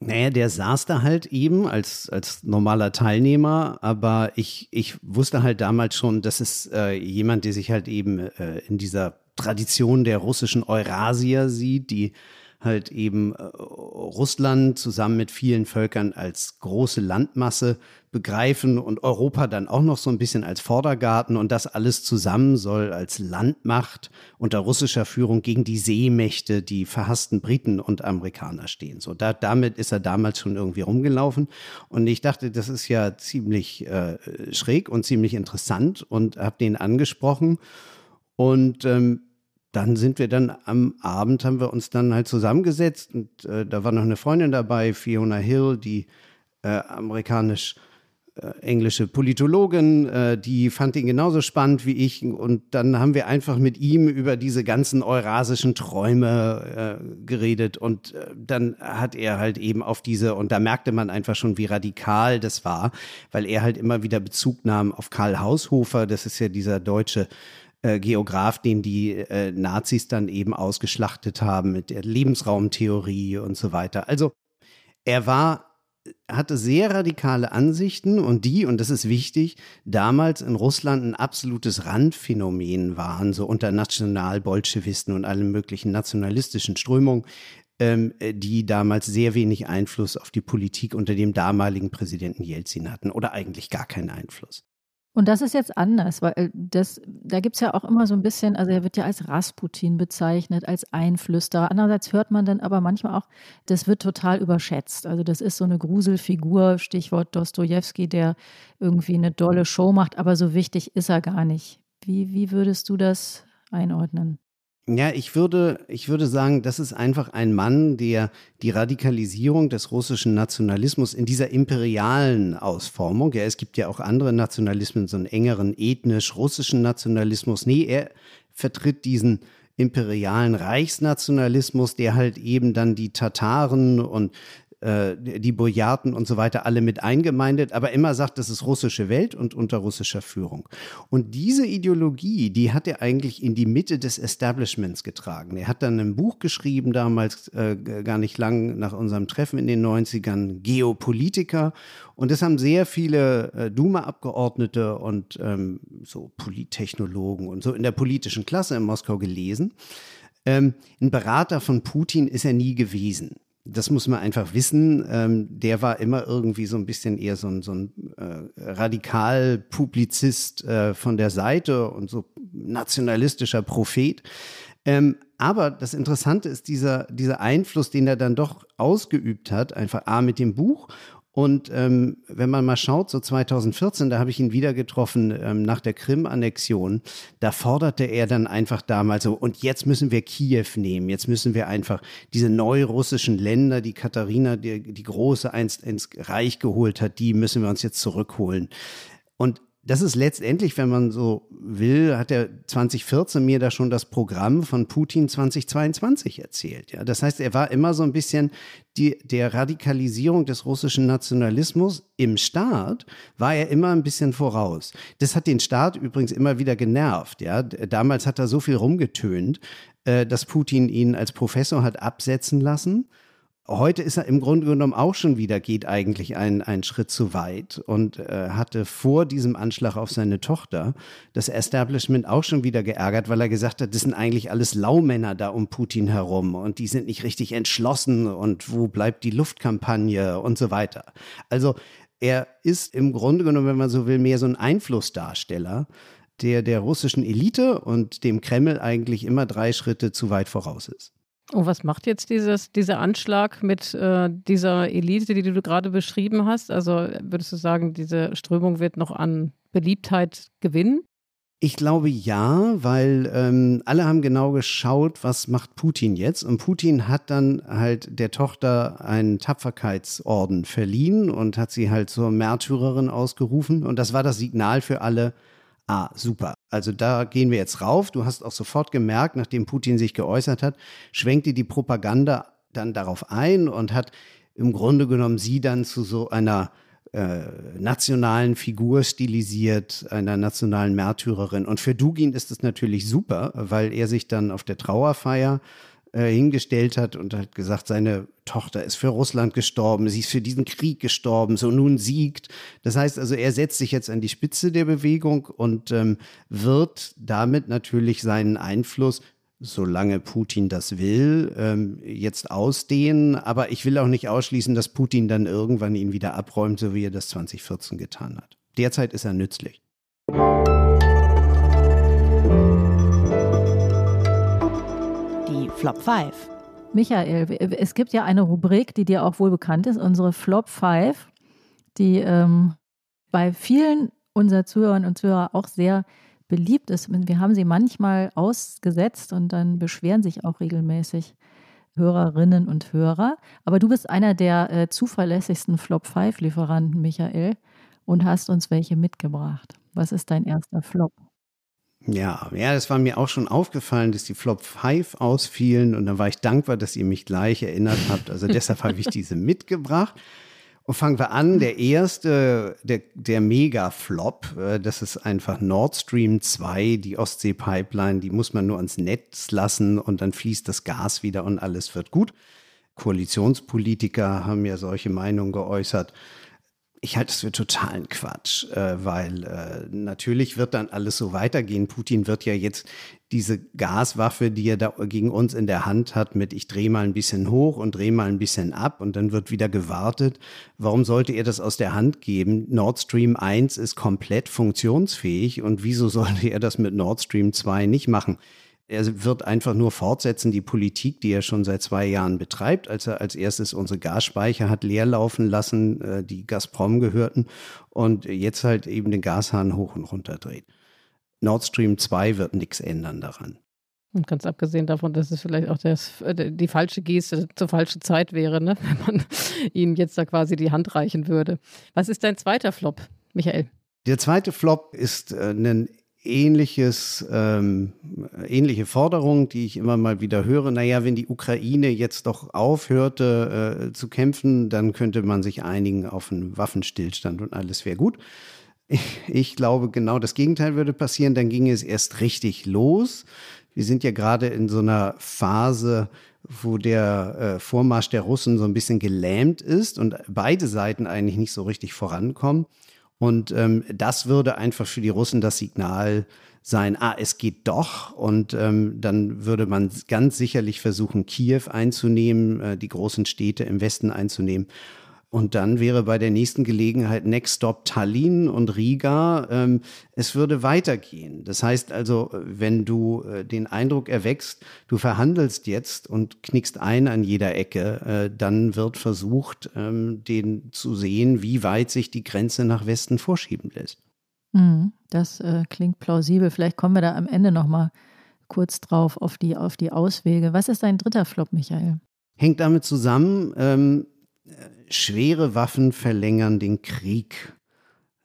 Naja, der saß da halt eben als, als normaler Teilnehmer, aber ich, ich wusste halt damals schon, dass es äh, jemand, der sich halt eben äh, in dieser Tradition der russischen Eurasier sieht, die halt eben äh, Russland zusammen mit vielen Völkern als große Landmasse begreifen und Europa dann auch noch so ein bisschen als Vordergarten und das alles zusammen soll als Landmacht unter russischer Führung gegen die Seemächte, die verhassten Briten und Amerikaner stehen. So, da, damit ist er damals schon irgendwie rumgelaufen und ich dachte, das ist ja ziemlich äh, schräg und ziemlich interessant und habe den angesprochen und ähm, dann sind wir dann am Abend, haben wir uns dann halt zusammengesetzt und äh, da war noch eine Freundin dabei, Fiona Hill, die äh, amerikanisch äh, englische Politologin, äh, die fand ihn genauso spannend wie ich und dann haben wir einfach mit ihm über diese ganzen eurasischen Träume äh, geredet und äh, dann hat er halt eben auf diese und da merkte man einfach schon, wie radikal das war, weil er halt immer wieder Bezug nahm auf Karl Haushofer, das ist ja dieser deutsche äh, Geograf, den die äh, Nazis dann eben ausgeschlachtet haben mit der Lebensraumtheorie und so weiter. Also er war hatte sehr radikale Ansichten und die, und das ist wichtig, damals in Russland ein absolutes Randphänomen waren, so unter Nationalbolschewisten und allen möglichen nationalistischen Strömungen, ähm, die damals sehr wenig Einfluss auf die Politik unter dem damaligen Präsidenten Jelzin hatten oder eigentlich gar keinen Einfluss. Und das ist jetzt anders, weil äh, das, da gibt es ja auch immer so ein bisschen, also er wird ja als Rasputin bezeichnet, als Einflüsterer. Andererseits hört man dann aber manchmal auch, das wird total überschätzt. Also das ist so eine Gruselfigur, Stichwort Dostoevsky, der irgendwie eine dolle Show macht, aber so wichtig ist er gar nicht. Wie, wie würdest du das einordnen? Ja, ich würde, ich würde sagen, das ist einfach ein Mann, der die Radikalisierung des russischen Nationalismus in dieser imperialen Ausformung, ja, es gibt ja auch andere Nationalismen, so einen engeren ethnisch-russischen Nationalismus. Nee, er vertritt diesen imperialen Reichsnationalismus, der halt eben dann die Tataren und äh, die Bojarden und so weiter alle mit eingemeindet, aber immer sagt, das ist russische Welt und unter russischer Führung. Und diese Ideologie, die hat er eigentlich in die Mitte des Establishments getragen. Er hat dann ein Buch geschrieben, damals äh, gar nicht lang nach unserem Treffen in den 90ern, Geopolitiker. Und das haben sehr viele äh, Duma-Abgeordnete und ähm, so Polittechnologen und so in der politischen Klasse in Moskau gelesen. Ähm, ein Berater von Putin ist er nie gewesen das muss man einfach wissen. Ähm, der war immer irgendwie so ein bisschen eher so ein, so ein äh, Radikal-Publizist äh, von der Seite und so nationalistischer Prophet. Ähm, aber das Interessante ist dieser, dieser Einfluss, den er dann doch ausgeübt hat, einfach A mit dem Buch und ähm, wenn man mal schaut, so 2014, da habe ich ihn wieder getroffen ähm, nach der Krim-Annexion, da forderte er dann einfach damals so, und jetzt müssen wir Kiew nehmen, jetzt müssen wir einfach diese neurussischen Länder, die Katharina, die, die Große einst ins Reich geholt hat, die müssen wir uns jetzt zurückholen. Und das ist letztendlich, wenn man so will, hat er 2014 mir da schon das Programm von Putin 2022 erzählt. Ja, das heißt, er war immer so ein bisschen die, der Radikalisierung des russischen Nationalismus im Staat war er immer ein bisschen voraus. Das hat den Staat übrigens immer wieder genervt. Ja, damals hat er so viel rumgetönt, äh, dass Putin ihn als Professor hat absetzen lassen heute ist er im Grunde genommen auch schon wieder, geht eigentlich einen, einen Schritt zu weit und äh, hatte vor diesem Anschlag auf seine Tochter das Establishment auch schon wieder geärgert, weil er gesagt hat, das sind eigentlich alles Laumänner da um Putin herum und die sind nicht richtig entschlossen und wo bleibt die Luftkampagne und so weiter. Also er ist im Grunde genommen, wenn man so will, mehr so ein Einflussdarsteller der der russischen Elite und dem Kreml eigentlich immer drei Schritte zu weit voraus ist. Und was macht jetzt dieses, dieser Anschlag mit äh, dieser Elite, die du gerade beschrieben hast? Also würdest du sagen, diese Strömung wird noch an Beliebtheit gewinnen? Ich glaube ja, weil ähm, alle haben genau geschaut, was macht Putin jetzt. Und Putin hat dann halt der Tochter einen Tapferkeitsorden verliehen und hat sie halt zur Märtyrerin ausgerufen. Und das war das Signal für alle, ah, super. Also da gehen wir jetzt rauf. Du hast auch sofort gemerkt, nachdem Putin sich geäußert hat, schwenkte die Propaganda dann darauf ein und hat im Grunde genommen sie dann zu so einer äh, nationalen Figur stilisiert, einer nationalen Märtyrerin. Und für Dugin ist es natürlich super, weil er sich dann auf der Trauerfeier äh, hingestellt hat und hat gesagt, seine Tochter ist für Russland gestorben, sie ist für diesen Krieg gestorben, so nun siegt. Das heißt also, er setzt sich jetzt an die Spitze der Bewegung und ähm, wird damit natürlich seinen Einfluss solange Putin das will, ähm, jetzt ausdehnen. Aber ich will auch nicht ausschließen, dass Putin dann irgendwann ihn wieder abräumt, so wie er das 2014 getan hat. Derzeit ist er nützlich. Flop 5. Michael, es gibt ja eine Rubrik, die dir auch wohl bekannt ist, unsere Flop 5, die ähm, bei vielen unserer Zuhörerinnen und Zuhörer auch sehr beliebt ist. Wir haben sie manchmal ausgesetzt und dann beschweren sich auch regelmäßig Hörerinnen und Hörer. Aber du bist einer der äh, zuverlässigsten Flop-5-Lieferanten, Michael, und hast uns welche mitgebracht. Was ist dein erster Flop? Ja, ja, das war mir auch schon aufgefallen, dass die Flop 5 ausfielen und dann war ich dankbar, dass ihr mich gleich erinnert habt. Also deshalb habe ich diese mitgebracht. Und fangen wir an, der erste, der, der Mega-Flop, äh, das ist einfach Nord Stream 2, die Ostsee-Pipeline, die muss man nur ans Netz lassen und dann fließt das Gas wieder und alles wird gut. Koalitionspolitiker haben ja solche Meinungen geäußert ich halte es für totalen Quatsch, äh, weil äh, natürlich wird dann alles so weitergehen. Putin wird ja jetzt diese Gaswaffe, die er da gegen uns in der Hand hat, mit ich drehe mal ein bisschen hoch und drehe mal ein bisschen ab und dann wird wieder gewartet. Warum sollte er das aus der Hand geben? Nord Stream 1 ist komplett funktionsfähig und wieso sollte er das mit Nord Stream 2 nicht machen? Er wird einfach nur fortsetzen die Politik, die er schon seit zwei Jahren betreibt, als er als erstes unsere Gasspeicher hat leer laufen lassen, äh, die Gazprom gehörten und jetzt halt eben den Gashahn hoch und runter dreht. Nord Stream 2 wird nichts ändern daran. Und ganz abgesehen davon, dass es vielleicht auch das, äh, die falsche Geste zur falschen Zeit wäre, ne? wenn man ihm jetzt da quasi die Hand reichen würde. Was ist dein zweiter Flop, Michael? Der zweite Flop ist äh, ein ähnliches, ähm, ähnliche Forderung, die ich immer mal wieder höre. Naja, wenn die Ukraine jetzt doch aufhörte äh, zu kämpfen, dann könnte man sich einigen auf einen Waffenstillstand und alles wäre gut. Ich, glaube, genau das Gegenteil würde passieren. Dann ging es erst richtig los. Wir sind ja gerade in so einer Phase, wo der äh, Vormarsch der Russen so ein bisschen gelähmt ist und beide Seiten eigentlich nicht so richtig vorankommen. Und ähm, das würde einfach für die Russen das Signal sein, ah, es geht doch. Und ähm, dann würde man ganz sicherlich versuchen, Kiew einzunehmen, äh, die großen Städte im Westen einzunehmen. Und dann wäre bei der nächsten Gelegenheit Next Stop Tallinn und Riga. Ähm, es würde weitergehen. Das heißt also, wenn du äh, den Eindruck erwächst, du verhandelst jetzt und knickst ein an jeder Ecke, äh, dann wird versucht, ähm, den zu sehen, wie weit sich die Grenze nach Westen vorschieben lässt. Mhm, das äh, klingt plausibel. Vielleicht kommen wir da am Ende noch mal kurz drauf auf die, auf die Auswege. Was ist dein dritter Flop, Michael? Hängt damit zusammen, ähm, schwere Waffen verlängern den Krieg.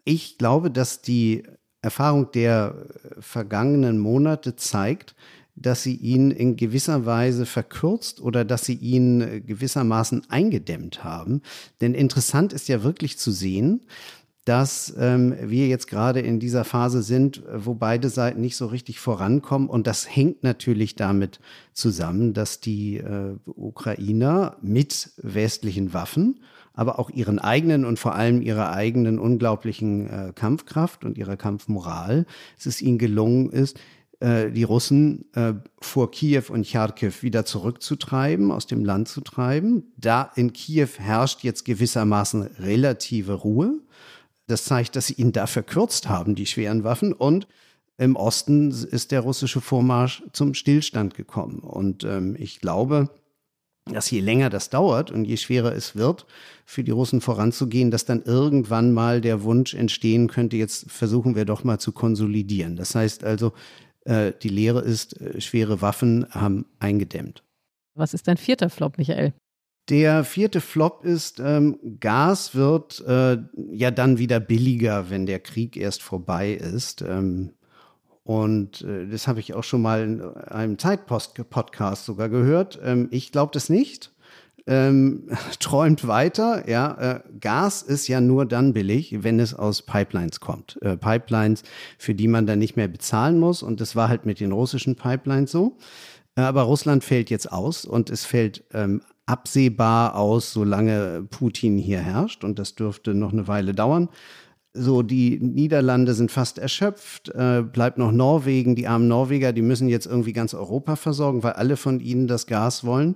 Ich glaube, dass die Erfahrung der vergangenen Monate zeigt, dass sie ihn in gewisser Weise verkürzt oder dass sie ihn gewissermaßen eingedämmt haben. Denn interessant ist ja wirklich zu sehen, dass ähm, wir jetzt gerade in dieser Phase sind, wo beide Seiten nicht so richtig vorankommen. Und das hängt natürlich damit zusammen, dass die äh, Ukrainer mit westlichen Waffen, aber auch ihren eigenen und vor allem ihrer eigenen unglaublichen äh, Kampfkraft und ihrer Kampfmoral, es ihnen gelungen ist, äh, die Russen äh, vor Kiew und Charkiw wieder zurückzutreiben, aus dem Land zu treiben. Da in Kiew herrscht jetzt gewissermaßen relative Ruhe. Das zeigt, dass sie ihn da verkürzt haben, die schweren Waffen. Und im Osten ist der russische Vormarsch zum Stillstand gekommen. Und ähm, ich glaube, dass je länger das dauert und je schwerer es wird, für die Russen voranzugehen, dass dann irgendwann mal der Wunsch entstehen könnte, jetzt versuchen wir doch mal zu konsolidieren. Das heißt also, äh, die Lehre ist, äh, schwere Waffen haben eingedämmt. Was ist dein vierter Flop, Michael? Der vierte Flop ist, ähm, Gas wird äh, ja dann wieder billiger, wenn der Krieg erst vorbei ist. Ähm, und äh, das habe ich auch schon mal in einem Zeitpost-Podcast sogar gehört. Ähm, ich glaube das nicht. Ähm, träumt weiter. Ja, äh, Gas ist ja nur dann billig, wenn es aus Pipelines kommt. Äh, Pipelines, für die man dann nicht mehr bezahlen muss. Und das war halt mit den russischen Pipelines so. Aber Russland fällt jetzt aus und es fällt ähm, absehbar aus, solange Putin hier herrscht. Und das dürfte noch eine Weile dauern. So, die Niederlande sind fast erschöpft, äh, bleibt noch Norwegen. Die armen Norweger, die müssen jetzt irgendwie ganz Europa versorgen, weil alle von ihnen das Gas wollen.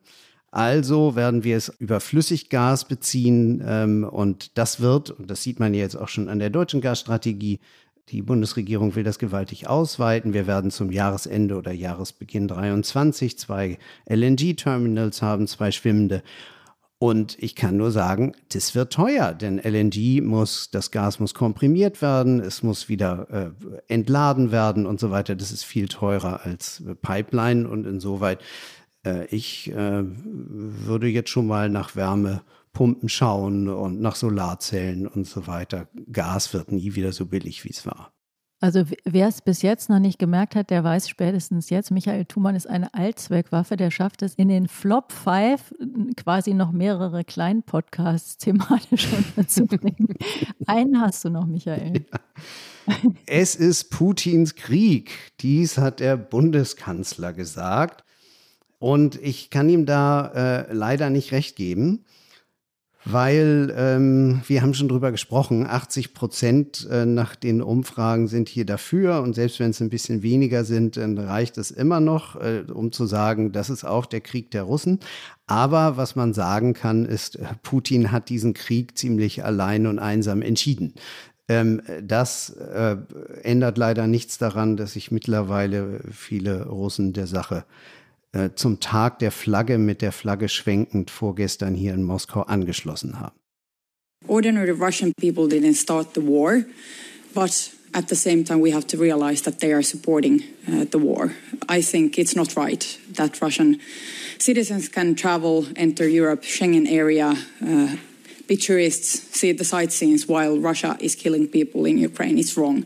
Also werden wir es über Flüssiggas beziehen ähm, und das wird, und das sieht man jetzt auch schon an der deutschen Gasstrategie, die Bundesregierung will das gewaltig ausweiten. Wir werden zum Jahresende oder Jahresbeginn 23 zwei LNG-Terminals haben, zwei schwimmende. Und ich kann nur sagen, das wird teuer, denn LNG muss, das Gas muss komprimiert werden, es muss wieder äh, entladen werden und so weiter. Das ist viel teurer als Pipeline und insoweit äh, ich äh, würde jetzt schon mal nach Wärmepumpen schauen und nach Solarzellen und so weiter. Gas wird nie wieder so billig, wie es war. Also wer es bis jetzt noch nicht gemerkt hat, der weiß spätestens jetzt, Michael Thumann ist eine Allzweckwaffe, der schafft es in den Flop 5 quasi noch mehrere Klein-Podcasts thematisch unterzubringen. Einen hast du noch, Michael. Ja. Es ist Putins Krieg. Dies hat der Bundeskanzler gesagt. Und ich kann ihm da äh, leider nicht recht geben weil ähm, wir haben schon drüber gesprochen, 80 Prozent äh, nach den Umfragen sind hier dafür und selbst wenn es ein bisschen weniger sind, dann reicht es immer noch, äh, um zu sagen, das ist auch der Krieg der Russen. Aber was man sagen kann, ist, äh, Putin hat diesen Krieg ziemlich allein und einsam entschieden. Ähm, das äh, ändert leider nichts daran, dass sich mittlerweile viele Russen der Sache äh, zum Tag der Flagge mit der Flagge schwenkend vorgestern hier in Moskau angeschlossen haben. Ordinary Russian people didn't start the war, but at the same time we have to realize that they are supporting uh, the war. I think it's not right that Russian citizens can travel, enter Europe, Schengen area, uh, be tourists, see the sightseeing while Russia is killing people in Ukraine. It's wrong.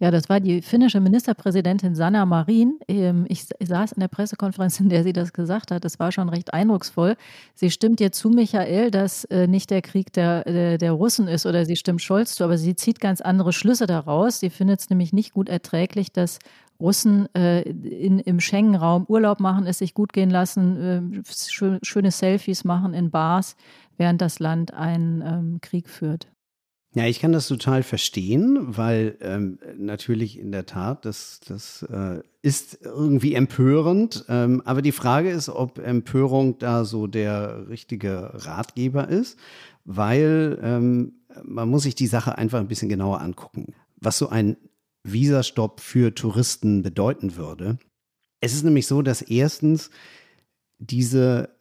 Ja, das war die finnische Ministerpräsidentin Sanna Marin. Ähm, ich saß in der Pressekonferenz, in der sie das gesagt hat. Das war schon recht eindrucksvoll. Sie stimmt dir zu, Michael, dass äh, nicht der Krieg der, der Russen ist oder sie stimmt Scholz zu, aber sie zieht ganz andere Schlüsse daraus. Sie findet es nämlich nicht gut erträglich, dass Russen äh, in, im Schengen-Raum Urlaub machen, es sich gut gehen lassen, äh, schöne Selfies machen in Bars, während das Land einen ähm, Krieg führt. Ja, ich kann das total verstehen, weil ähm, natürlich in der Tat, das, das äh, ist irgendwie empörend. Ähm, aber die Frage ist, ob Empörung da so der richtige Ratgeber ist, weil ähm, man muss sich die Sache einfach ein bisschen genauer angucken. Was so ein Visastopp für Touristen bedeuten würde. Es ist nämlich so, dass erstens diese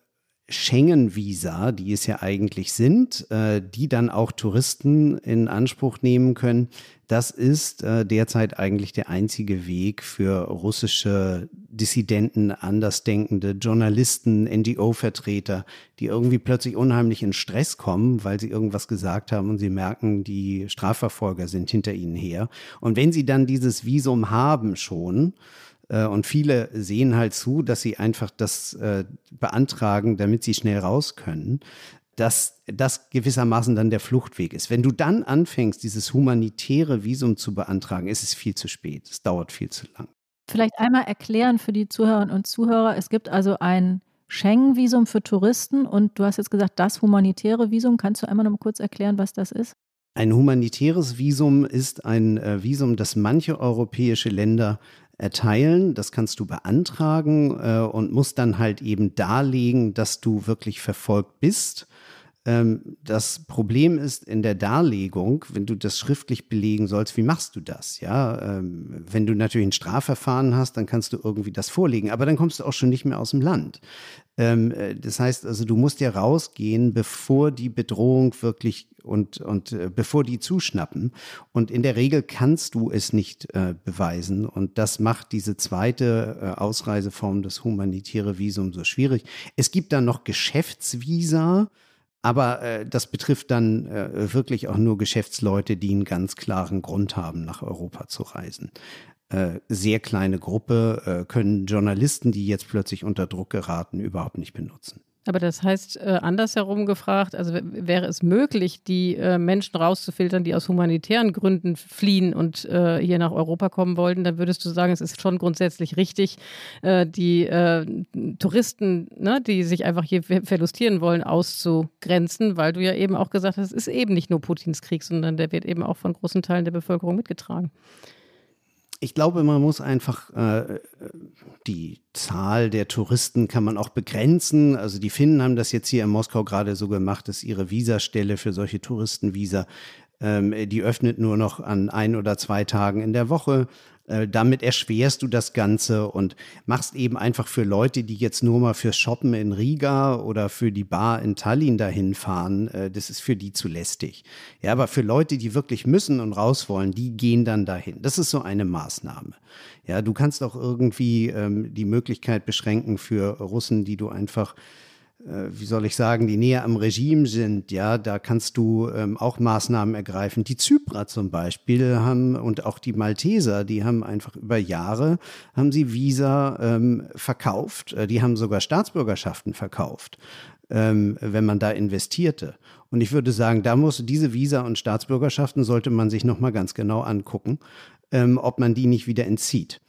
Schengen-Visa, die es ja eigentlich sind, äh, die dann auch Touristen in Anspruch nehmen können, das ist äh, derzeit eigentlich der einzige Weg für russische Dissidenten, Andersdenkende, Journalisten, NGO-Vertreter, die irgendwie plötzlich unheimlich in Stress kommen, weil sie irgendwas gesagt haben und sie merken, die Strafverfolger sind hinter ihnen her. Und wenn sie dann dieses Visum haben schon, und viele sehen halt zu, dass sie einfach das äh, beantragen, damit sie schnell raus können dass das gewissermaßen dann der Fluchtweg ist. Wenn du dann anfängst, dieses humanitäre Visum zu beantragen, ist es viel zu spät. Es dauert viel zu lang. Vielleicht einmal erklären für die Zuhörerinnen und Zuhörer, es gibt also ein Schengen-Visum für Touristen und du hast jetzt gesagt, das humanitäre Visum. Kannst du einmal noch mal kurz erklären, was das ist? Ein humanitäres Visum ist ein äh, Visum, das manche europäische Länder erteilen. Das kannst du beantragen äh, und musst dann halt eben darlegen, dass du wirklich verfolgt bist. Ähm, das Problem ist in der Darlegung, wenn du das schriftlich belegen sollst, wie machst du das? Ja, ähm, wenn du natürlich ein Strafverfahren hast, dann kannst du irgendwie das vorlegen, aber dann kommst du auch schon nicht mehr aus dem Land. Ähm, äh, das heißt also, du musst ja rausgehen, bevor die Bedrohung wirklich und, und äh, bevor die zuschnappen. Und in der Regel kannst du es nicht äh, beweisen. Und das macht diese zweite äh, Ausreiseform, das humanitäre Visum, so schwierig. Es gibt dann noch Geschäftsvisa. Aber äh, das betrifft dann äh, wirklich auch nur Geschäftsleute, die einen ganz klaren Grund haben, nach Europa zu reisen. Äh, sehr kleine Gruppe, äh, können Journalisten, die jetzt plötzlich unter Druck geraten, überhaupt nicht benutzen. Aber das heißt, äh, andersherum gefragt, also wäre es möglich, die äh, Menschen rauszufiltern, die aus humanitären Gründen fliehen und äh, hier nach Europa kommen wollten, dann würdest du sagen, es ist schon grundsätzlich richtig, äh, die äh, Touristen, ne, die sich einfach hier verlustieren wollen, auszugrenzen, weil du ja eben auch gesagt hast, es ist eben nicht nur Putins Krieg, sondern der wird eben auch von großen Teilen der Bevölkerung mitgetragen ich glaube, man muss einfach äh, die Zahl der Touristen kann man auch begrenzen. Also die Finnen haben das jetzt hier in Moskau gerade so gemacht, dass ihre Visastelle für solche Touristenvisa ähm, die öffnet nur noch an ein oder zwei Tagen in der Woche. Äh, damit erschwerst du das Ganze und machst eben einfach für Leute, die jetzt nur mal fürs Shoppen in Riga oder für die Bar in Tallinn dahin fahren, äh, das ist für die zu lästig. Ja, aber für Leute, die wirklich müssen und raus wollen, die gehen dann dahin. Das ist so eine Maßnahme. Ja, du kannst auch irgendwie ähm, die Möglichkeit beschränken für Russen, die du einfach wie soll ich sagen, die näher am Regime sind, ja, da kannst du ähm, auch Maßnahmen ergreifen. Die Zyprer zum Beispiel haben und auch die Malteser, die haben einfach über Jahre haben sie Visa ähm, verkauft. Äh, die haben sogar Staatsbürgerschaften verkauft, ähm, wenn man da investierte. Und ich würde sagen, da muss diese Visa und Staatsbürgerschaften sollte man sich noch mal ganz genau angucken, ähm, ob man die nicht wieder entzieht.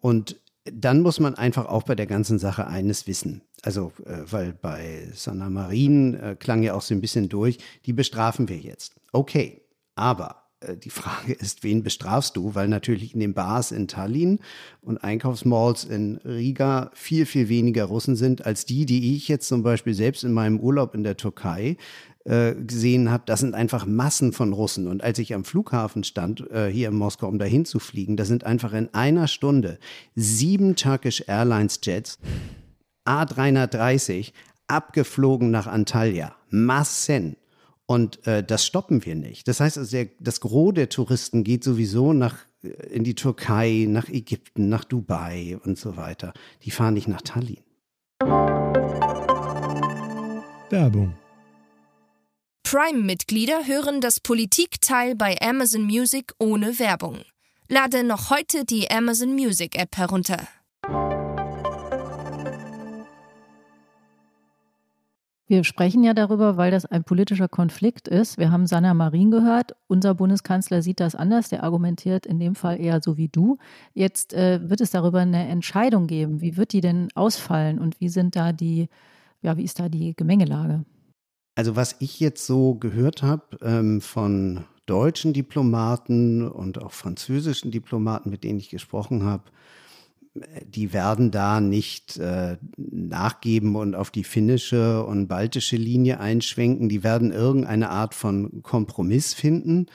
Und dann muss man einfach auch bei der ganzen Sache eines wissen. Also, äh, weil bei Sanna Marin äh, klang ja auch so ein bisschen durch, die bestrafen wir jetzt. Okay, aber äh, die Frage ist, wen bestrafst du? Weil natürlich in den Bars in Tallinn und Einkaufsmalls in Riga viel, viel weniger Russen sind als die, die ich jetzt zum Beispiel selbst in meinem Urlaub in der Türkei äh, gesehen habe, das sind einfach Massen von Russen. Und als ich am Flughafen stand, äh, hier in Moskau, um dahin zu fliegen, da sind einfach in einer Stunde sieben Turkish Airlines Jets A330 abgeflogen nach Antalya. Massen. Und äh, das stoppen wir nicht. Das heißt, also der, das Gros der Touristen geht sowieso nach, äh, in die Türkei, nach Ägypten, nach Dubai und so weiter. Die fahren nicht nach Tallinn. Werbung Prime-Mitglieder hören das Politikteil bei Amazon Music ohne Werbung. Lade noch heute die Amazon Music App herunter. Wir sprechen ja darüber, weil das ein politischer Konflikt ist. Wir haben Sanna Marin gehört. Unser Bundeskanzler sieht das anders. Der argumentiert in dem Fall eher so wie du. Jetzt äh, wird es darüber eine Entscheidung geben. Wie wird die denn ausfallen und wie sind da die, ja, wie ist da die Gemengelage? Also was ich jetzt so gehört habe ähm, von deutschen Diplomaten und auch französischen Diplomaten, mit denen ich gesprochen habe, die werden da nicht äh, nachgeben und auf die finnische und baltische Linie einschwenken. Die werden irgendeine Art von Kompromiss finden.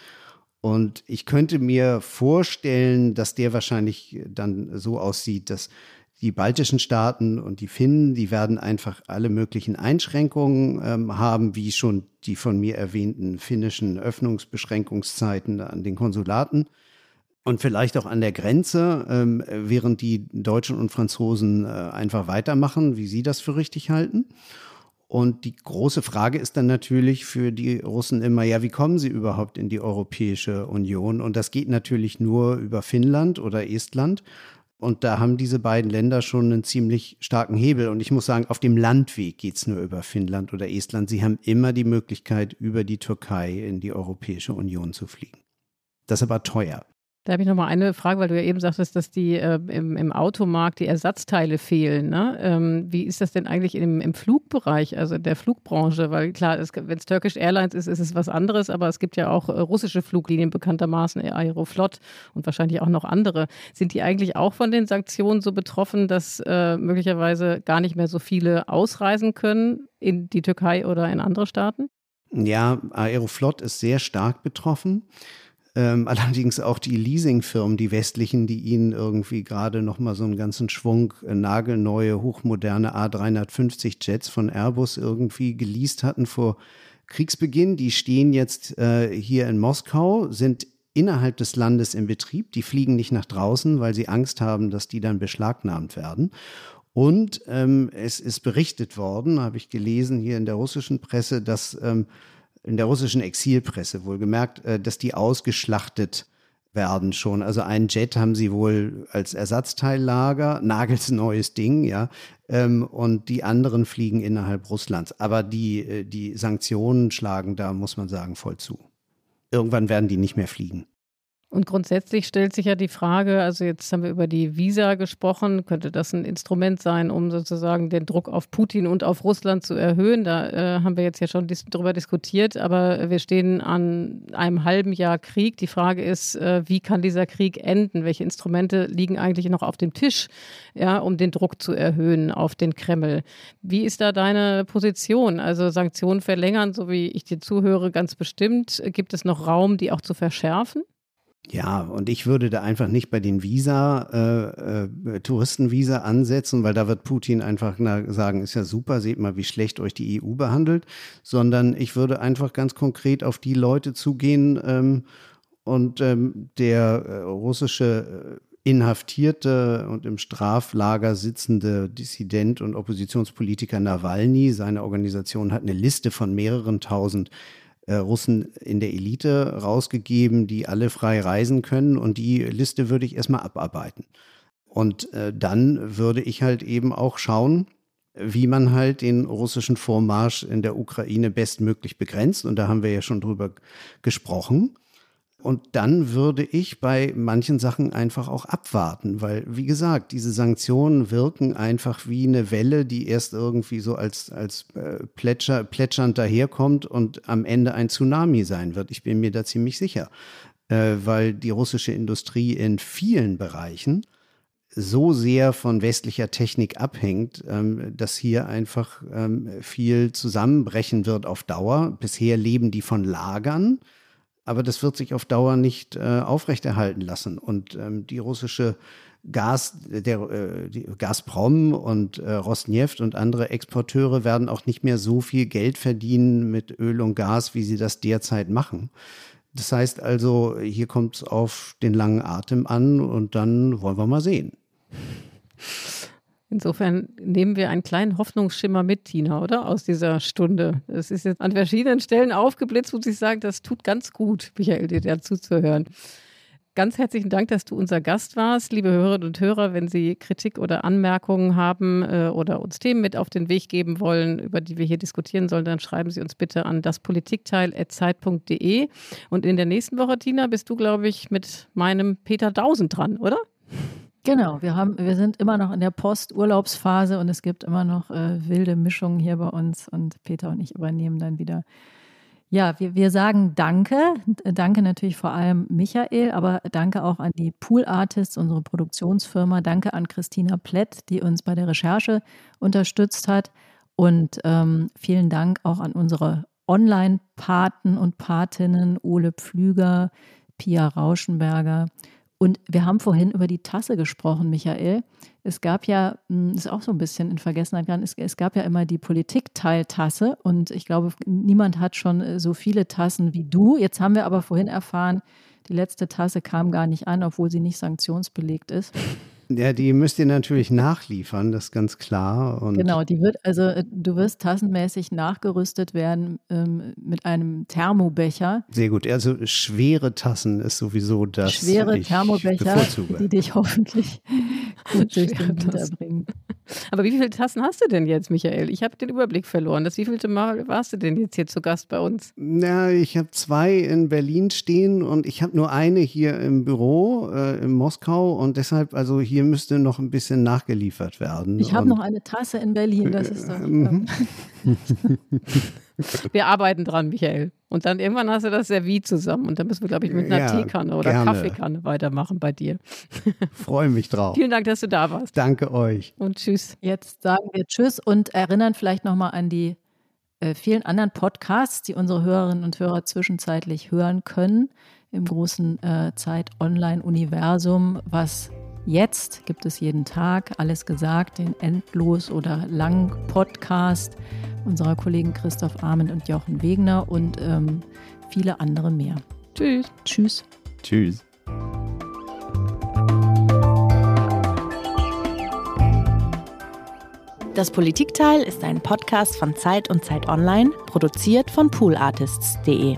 Und ich könnte mir vorstellen, dass der wahrscheinlich dann so aussieht, dass die baltischen Staaten und die Finnen, die werden einfach alle möglichen Einschränkungen ähm, haben, wie schon die von mir erwähnten finnischen Öffnungsbeschränkungszeiten an den Konsulaten und vielleicht auch an der Grenze, ähm, während die Deutschen und Franzosen äh, einfach weitermachen, wie sie das für richtig halten. Und die große Frage ist dann natürlich für die Russen immer, ja, wie kommen sie überhaupt in die Europäische Union? Und das geht natürlich nur über Finnland oder Estland. Und da haben diese beiden Länder schon einen ziemlich starken Hebel. Und ich muss sagen, auf dem Landweg geht es nur über Finnland oder Estland. Sie haben immer die Möglichkeit, über die Türkei in die Europäische Union zu fliegen. Das ist aber teuer. Da habe ich noch mal eine Frage, weil du ja eben sagtest, dass die äh, im, im, Automarkt die Ersatzteile fehlen. Ne? Ähm, wie ist das denn eigentlich im, im Flugbereich, also in der Flugbranche? Weil klar, wenn es Turkish Airlines ist, ist es was anderes, aber es gibt ja auch äh, russische Fluglinien bekanntermaßen, Aeroflot und wahrscheinlich auch noch andere. Sind die eigentlich auch von den Sanktionen so betroffen, dass äh, möglicherweise gar nicht mehr so viele ausreisen können in die Türkei oder in andere Staaten? Ja, Aeroflot ist sehr stark betroffen. Ähm, allerdings auch die Leasingfirmen, die westlichen, die ihnen irgendwie gerade noch mal so einen ganzen Schwung äh, nagelneue, hochmoderne A350 Jets von Airbus irgendwie geleast hatten vor Kriegsbeginn, die stehen jetzt äh, hier in Moskau, sind innerhalb des Landes in Betrieb. Die fliegen nicht nach draußen, weil sie Angst haben, dass die dann beschlagnahmt werden. Und ähm, es ist berichtet worden, habe ich gelesen hier in der russischen Presse, dass ähm, in der russischen Exilpresse wohlgemerkt, äh, dass die ausgeschlachtet werden schon. Also einen Jet haben sie wohl als Ersatzteillager, nagelsneues Ding, ja. ähm, und die anderen fliegen innerhalb Russlands. Aber die, äh, die Sanktionen schlagen da, muss man sagen, voll zu. Irgendwann werden die nicht mehr fliegen. Und grundsätzlich stellt sich ja die Frage, also jetzt haben wir über die Visa gesprochen, könnte das ein Instrument sein, um sozusagen den Druck auf Putin und auf Russland zu erhöhen? Da äh, haben wir jetzt ja schon dis darüber diskutiert, aber wir stehen an einem halben Jahr Krieg. Die Frage ist, äh, wie kann dieser Krieg enden? Welche Instrumente liegen eigentlich noch auf dem Tisch, ja, um den Druck zu erhöhen auf den Kreml? Wie ist da deine Position? Also Sanktionen verlängern, so wie ich dir zuhöre, ganz bestimmt. Gibt es noch Raum, die auch zu verschärfen? Ja, und ich würde da einfach nicht bei den Visa, äh, äh, Touristenvisa ansetzen, weil da wird Putin einfach na, sagen, ist ja super, seht mal, wie schlecht euch die EU behandelt, sondern ich würde einfach ganz konkret auf die Leute zugehen ähm, und ähm, der äh, russische äh, inhaftierte und im Straflager sitzende Dissident und Oppositionspolitiker Nawalny, seine Organisation hat eine Liste von mehreren tausend Russen in der Elite rausgegeben, die alle frei reisen können. Und die Liste würde ich erstmal abarbeiten. Und äh, dann würde ich halt eben auch schauen, wie man halt den russischen Vormarsch in der Ukraine bestmöglich begrenzt. Und da haben wir ja schon drüber gesprochen. Und dann würde ich bei manchen Sachen einfach auch abwarten, weil, wie gesagt, diese Sanktionen wirken einfach wie eine Welle, die erst irgendwie so als, als äh, plätscher, plätschernd daherkommt und am Ende ein Tsunami sein wird. Ich bin mir da ziemlich sicher, äh, weil die russische Industrie in vielen Bereichen so sehr von westlicher Technik abhängt, ähm, dass hier einfach ähm, viel zusammenbrechen wird auf Dauer. Bisher leben die von Lagern aber das wird sich auf Dauer nicht äh, aufrechterhalten lassen. Und ähm, die russische Gas, der äh, Gazprom und äh, Rosneft und andere Exporteure werden auch nicht mehr so viel Geld verdienen mit Öl und Gas, wie sie das derzeit machen. Das heißt also, hier kommt es auf den langen Atem an und dann wollen wir mal sehen. Insofern nehmen wir einen kleinen Hoffnungsschimmer mit, Tina, oder? Aus dieser Stunde. Es ist jetzt an verschiedenen Stellen aufgeblitzt, muss ich sagen, das tut ganz gut, Michael, dir dazu zu hören. Ganz herzlichen Dank, dass du unser Gast warst. Liebe Hörerinnen und Hörer, wenn Sie Kritik oder Anmerkungen haben äh, oder uns Themen mit auf den Weg geben wollen, über die wir hier diskutieren sollen, dann schreiben Sie uns bitte an daspolitikteil.zeit.de. Und in der nächsten Woche, Tina, bist du, glaube ich, mit meinem Peter Dausen dran, oder? Genau, wir haben, wir sind immer noch in der Posturlaubsphase und es gibt immer noch äh, wilde Mischungen hier bei uns und Peter und ich übernehmen dann wieder. Ja, wir, wir sagen Danke. Danke natürlich vor allem Michael, aber danke auch an die Pool Artists, unsere Produktionsfirma. Danke an Christina Plett, die uns bei der Recherche unterstützt hat. Und ähm, vielen Dank auch an unsere Online-Paten und Patinnen, Ole Pflüger, Pia Rauschenberger und wir haben vorhin über die Tasse gesprochen, Michael. Es gab ja, hm, ist auch so ein bisschen in Vergessenheit gegangen, es, es gab ja immer die Politikteiltasse und ich glaube, niemand hat schon äh, so viele Tassen wie du. Jetzt haben wir aber vorhin erfahren, die letzte Tasse kam gar nicht an, obwohl sie nicht sanktionsbelegt ist. Ja, die müsst ihr natürlich nachliefern, das ist ganz klar. Und genau, die wird, also äh, du wirst tassenmäßig nachgerüstet werden ähm, mit einem Thermobecher. Sehr gut, also schwere Tassen ist sowieso das. Schwere Thermobecher, die dich hoffentlich gut durch den Winter bringen. Aber wie viele Tassen hast du denn jetzt, Michael? Ich habe den Überblick verloren. Das wievielte Mal warst du denn jetzt hier zu Gast bei uns? Na, ich habe zwei in Berlin stehen und ich habe nur eine hier im Büro äh, in Moskau und deshalb, also hier müsste noch ein bisschen nachgeliefert werden. Ich habe noch eine Tasse in Berlin, das ist doch. Wir arbeiten dran, Michael. Und dann irgendwann hast du das Servie zusammen. Und dann müssen wir, glaube ich, mit einer ja, Teekanne oder gerne. Kaffeekanne weitermachen bei dir. Freue mich drauf. Vielen Dank, dass du da warst. Danke euch. Und tschüss. Jetzt sagen wir Tschüss und erinnern vielleicht nochmal an die äh, vielen anderen Podcasts, die unsere Hörerinnen und Hörer zwischenzeitlich hören können im großen äh, Zeit-Online-Universum, was Jetzt gibt es jeden Tag alles gesagt, den endlos oder lang Podcast unserer Kollegen Christoph Arment und Jochen Wegner und ähm, viele andere mehr. Tschüss. Tschüss. Tschüss. Das Politikteil ist ein Podcast von Zeit und Zeit Online, produziert von poolartists.de.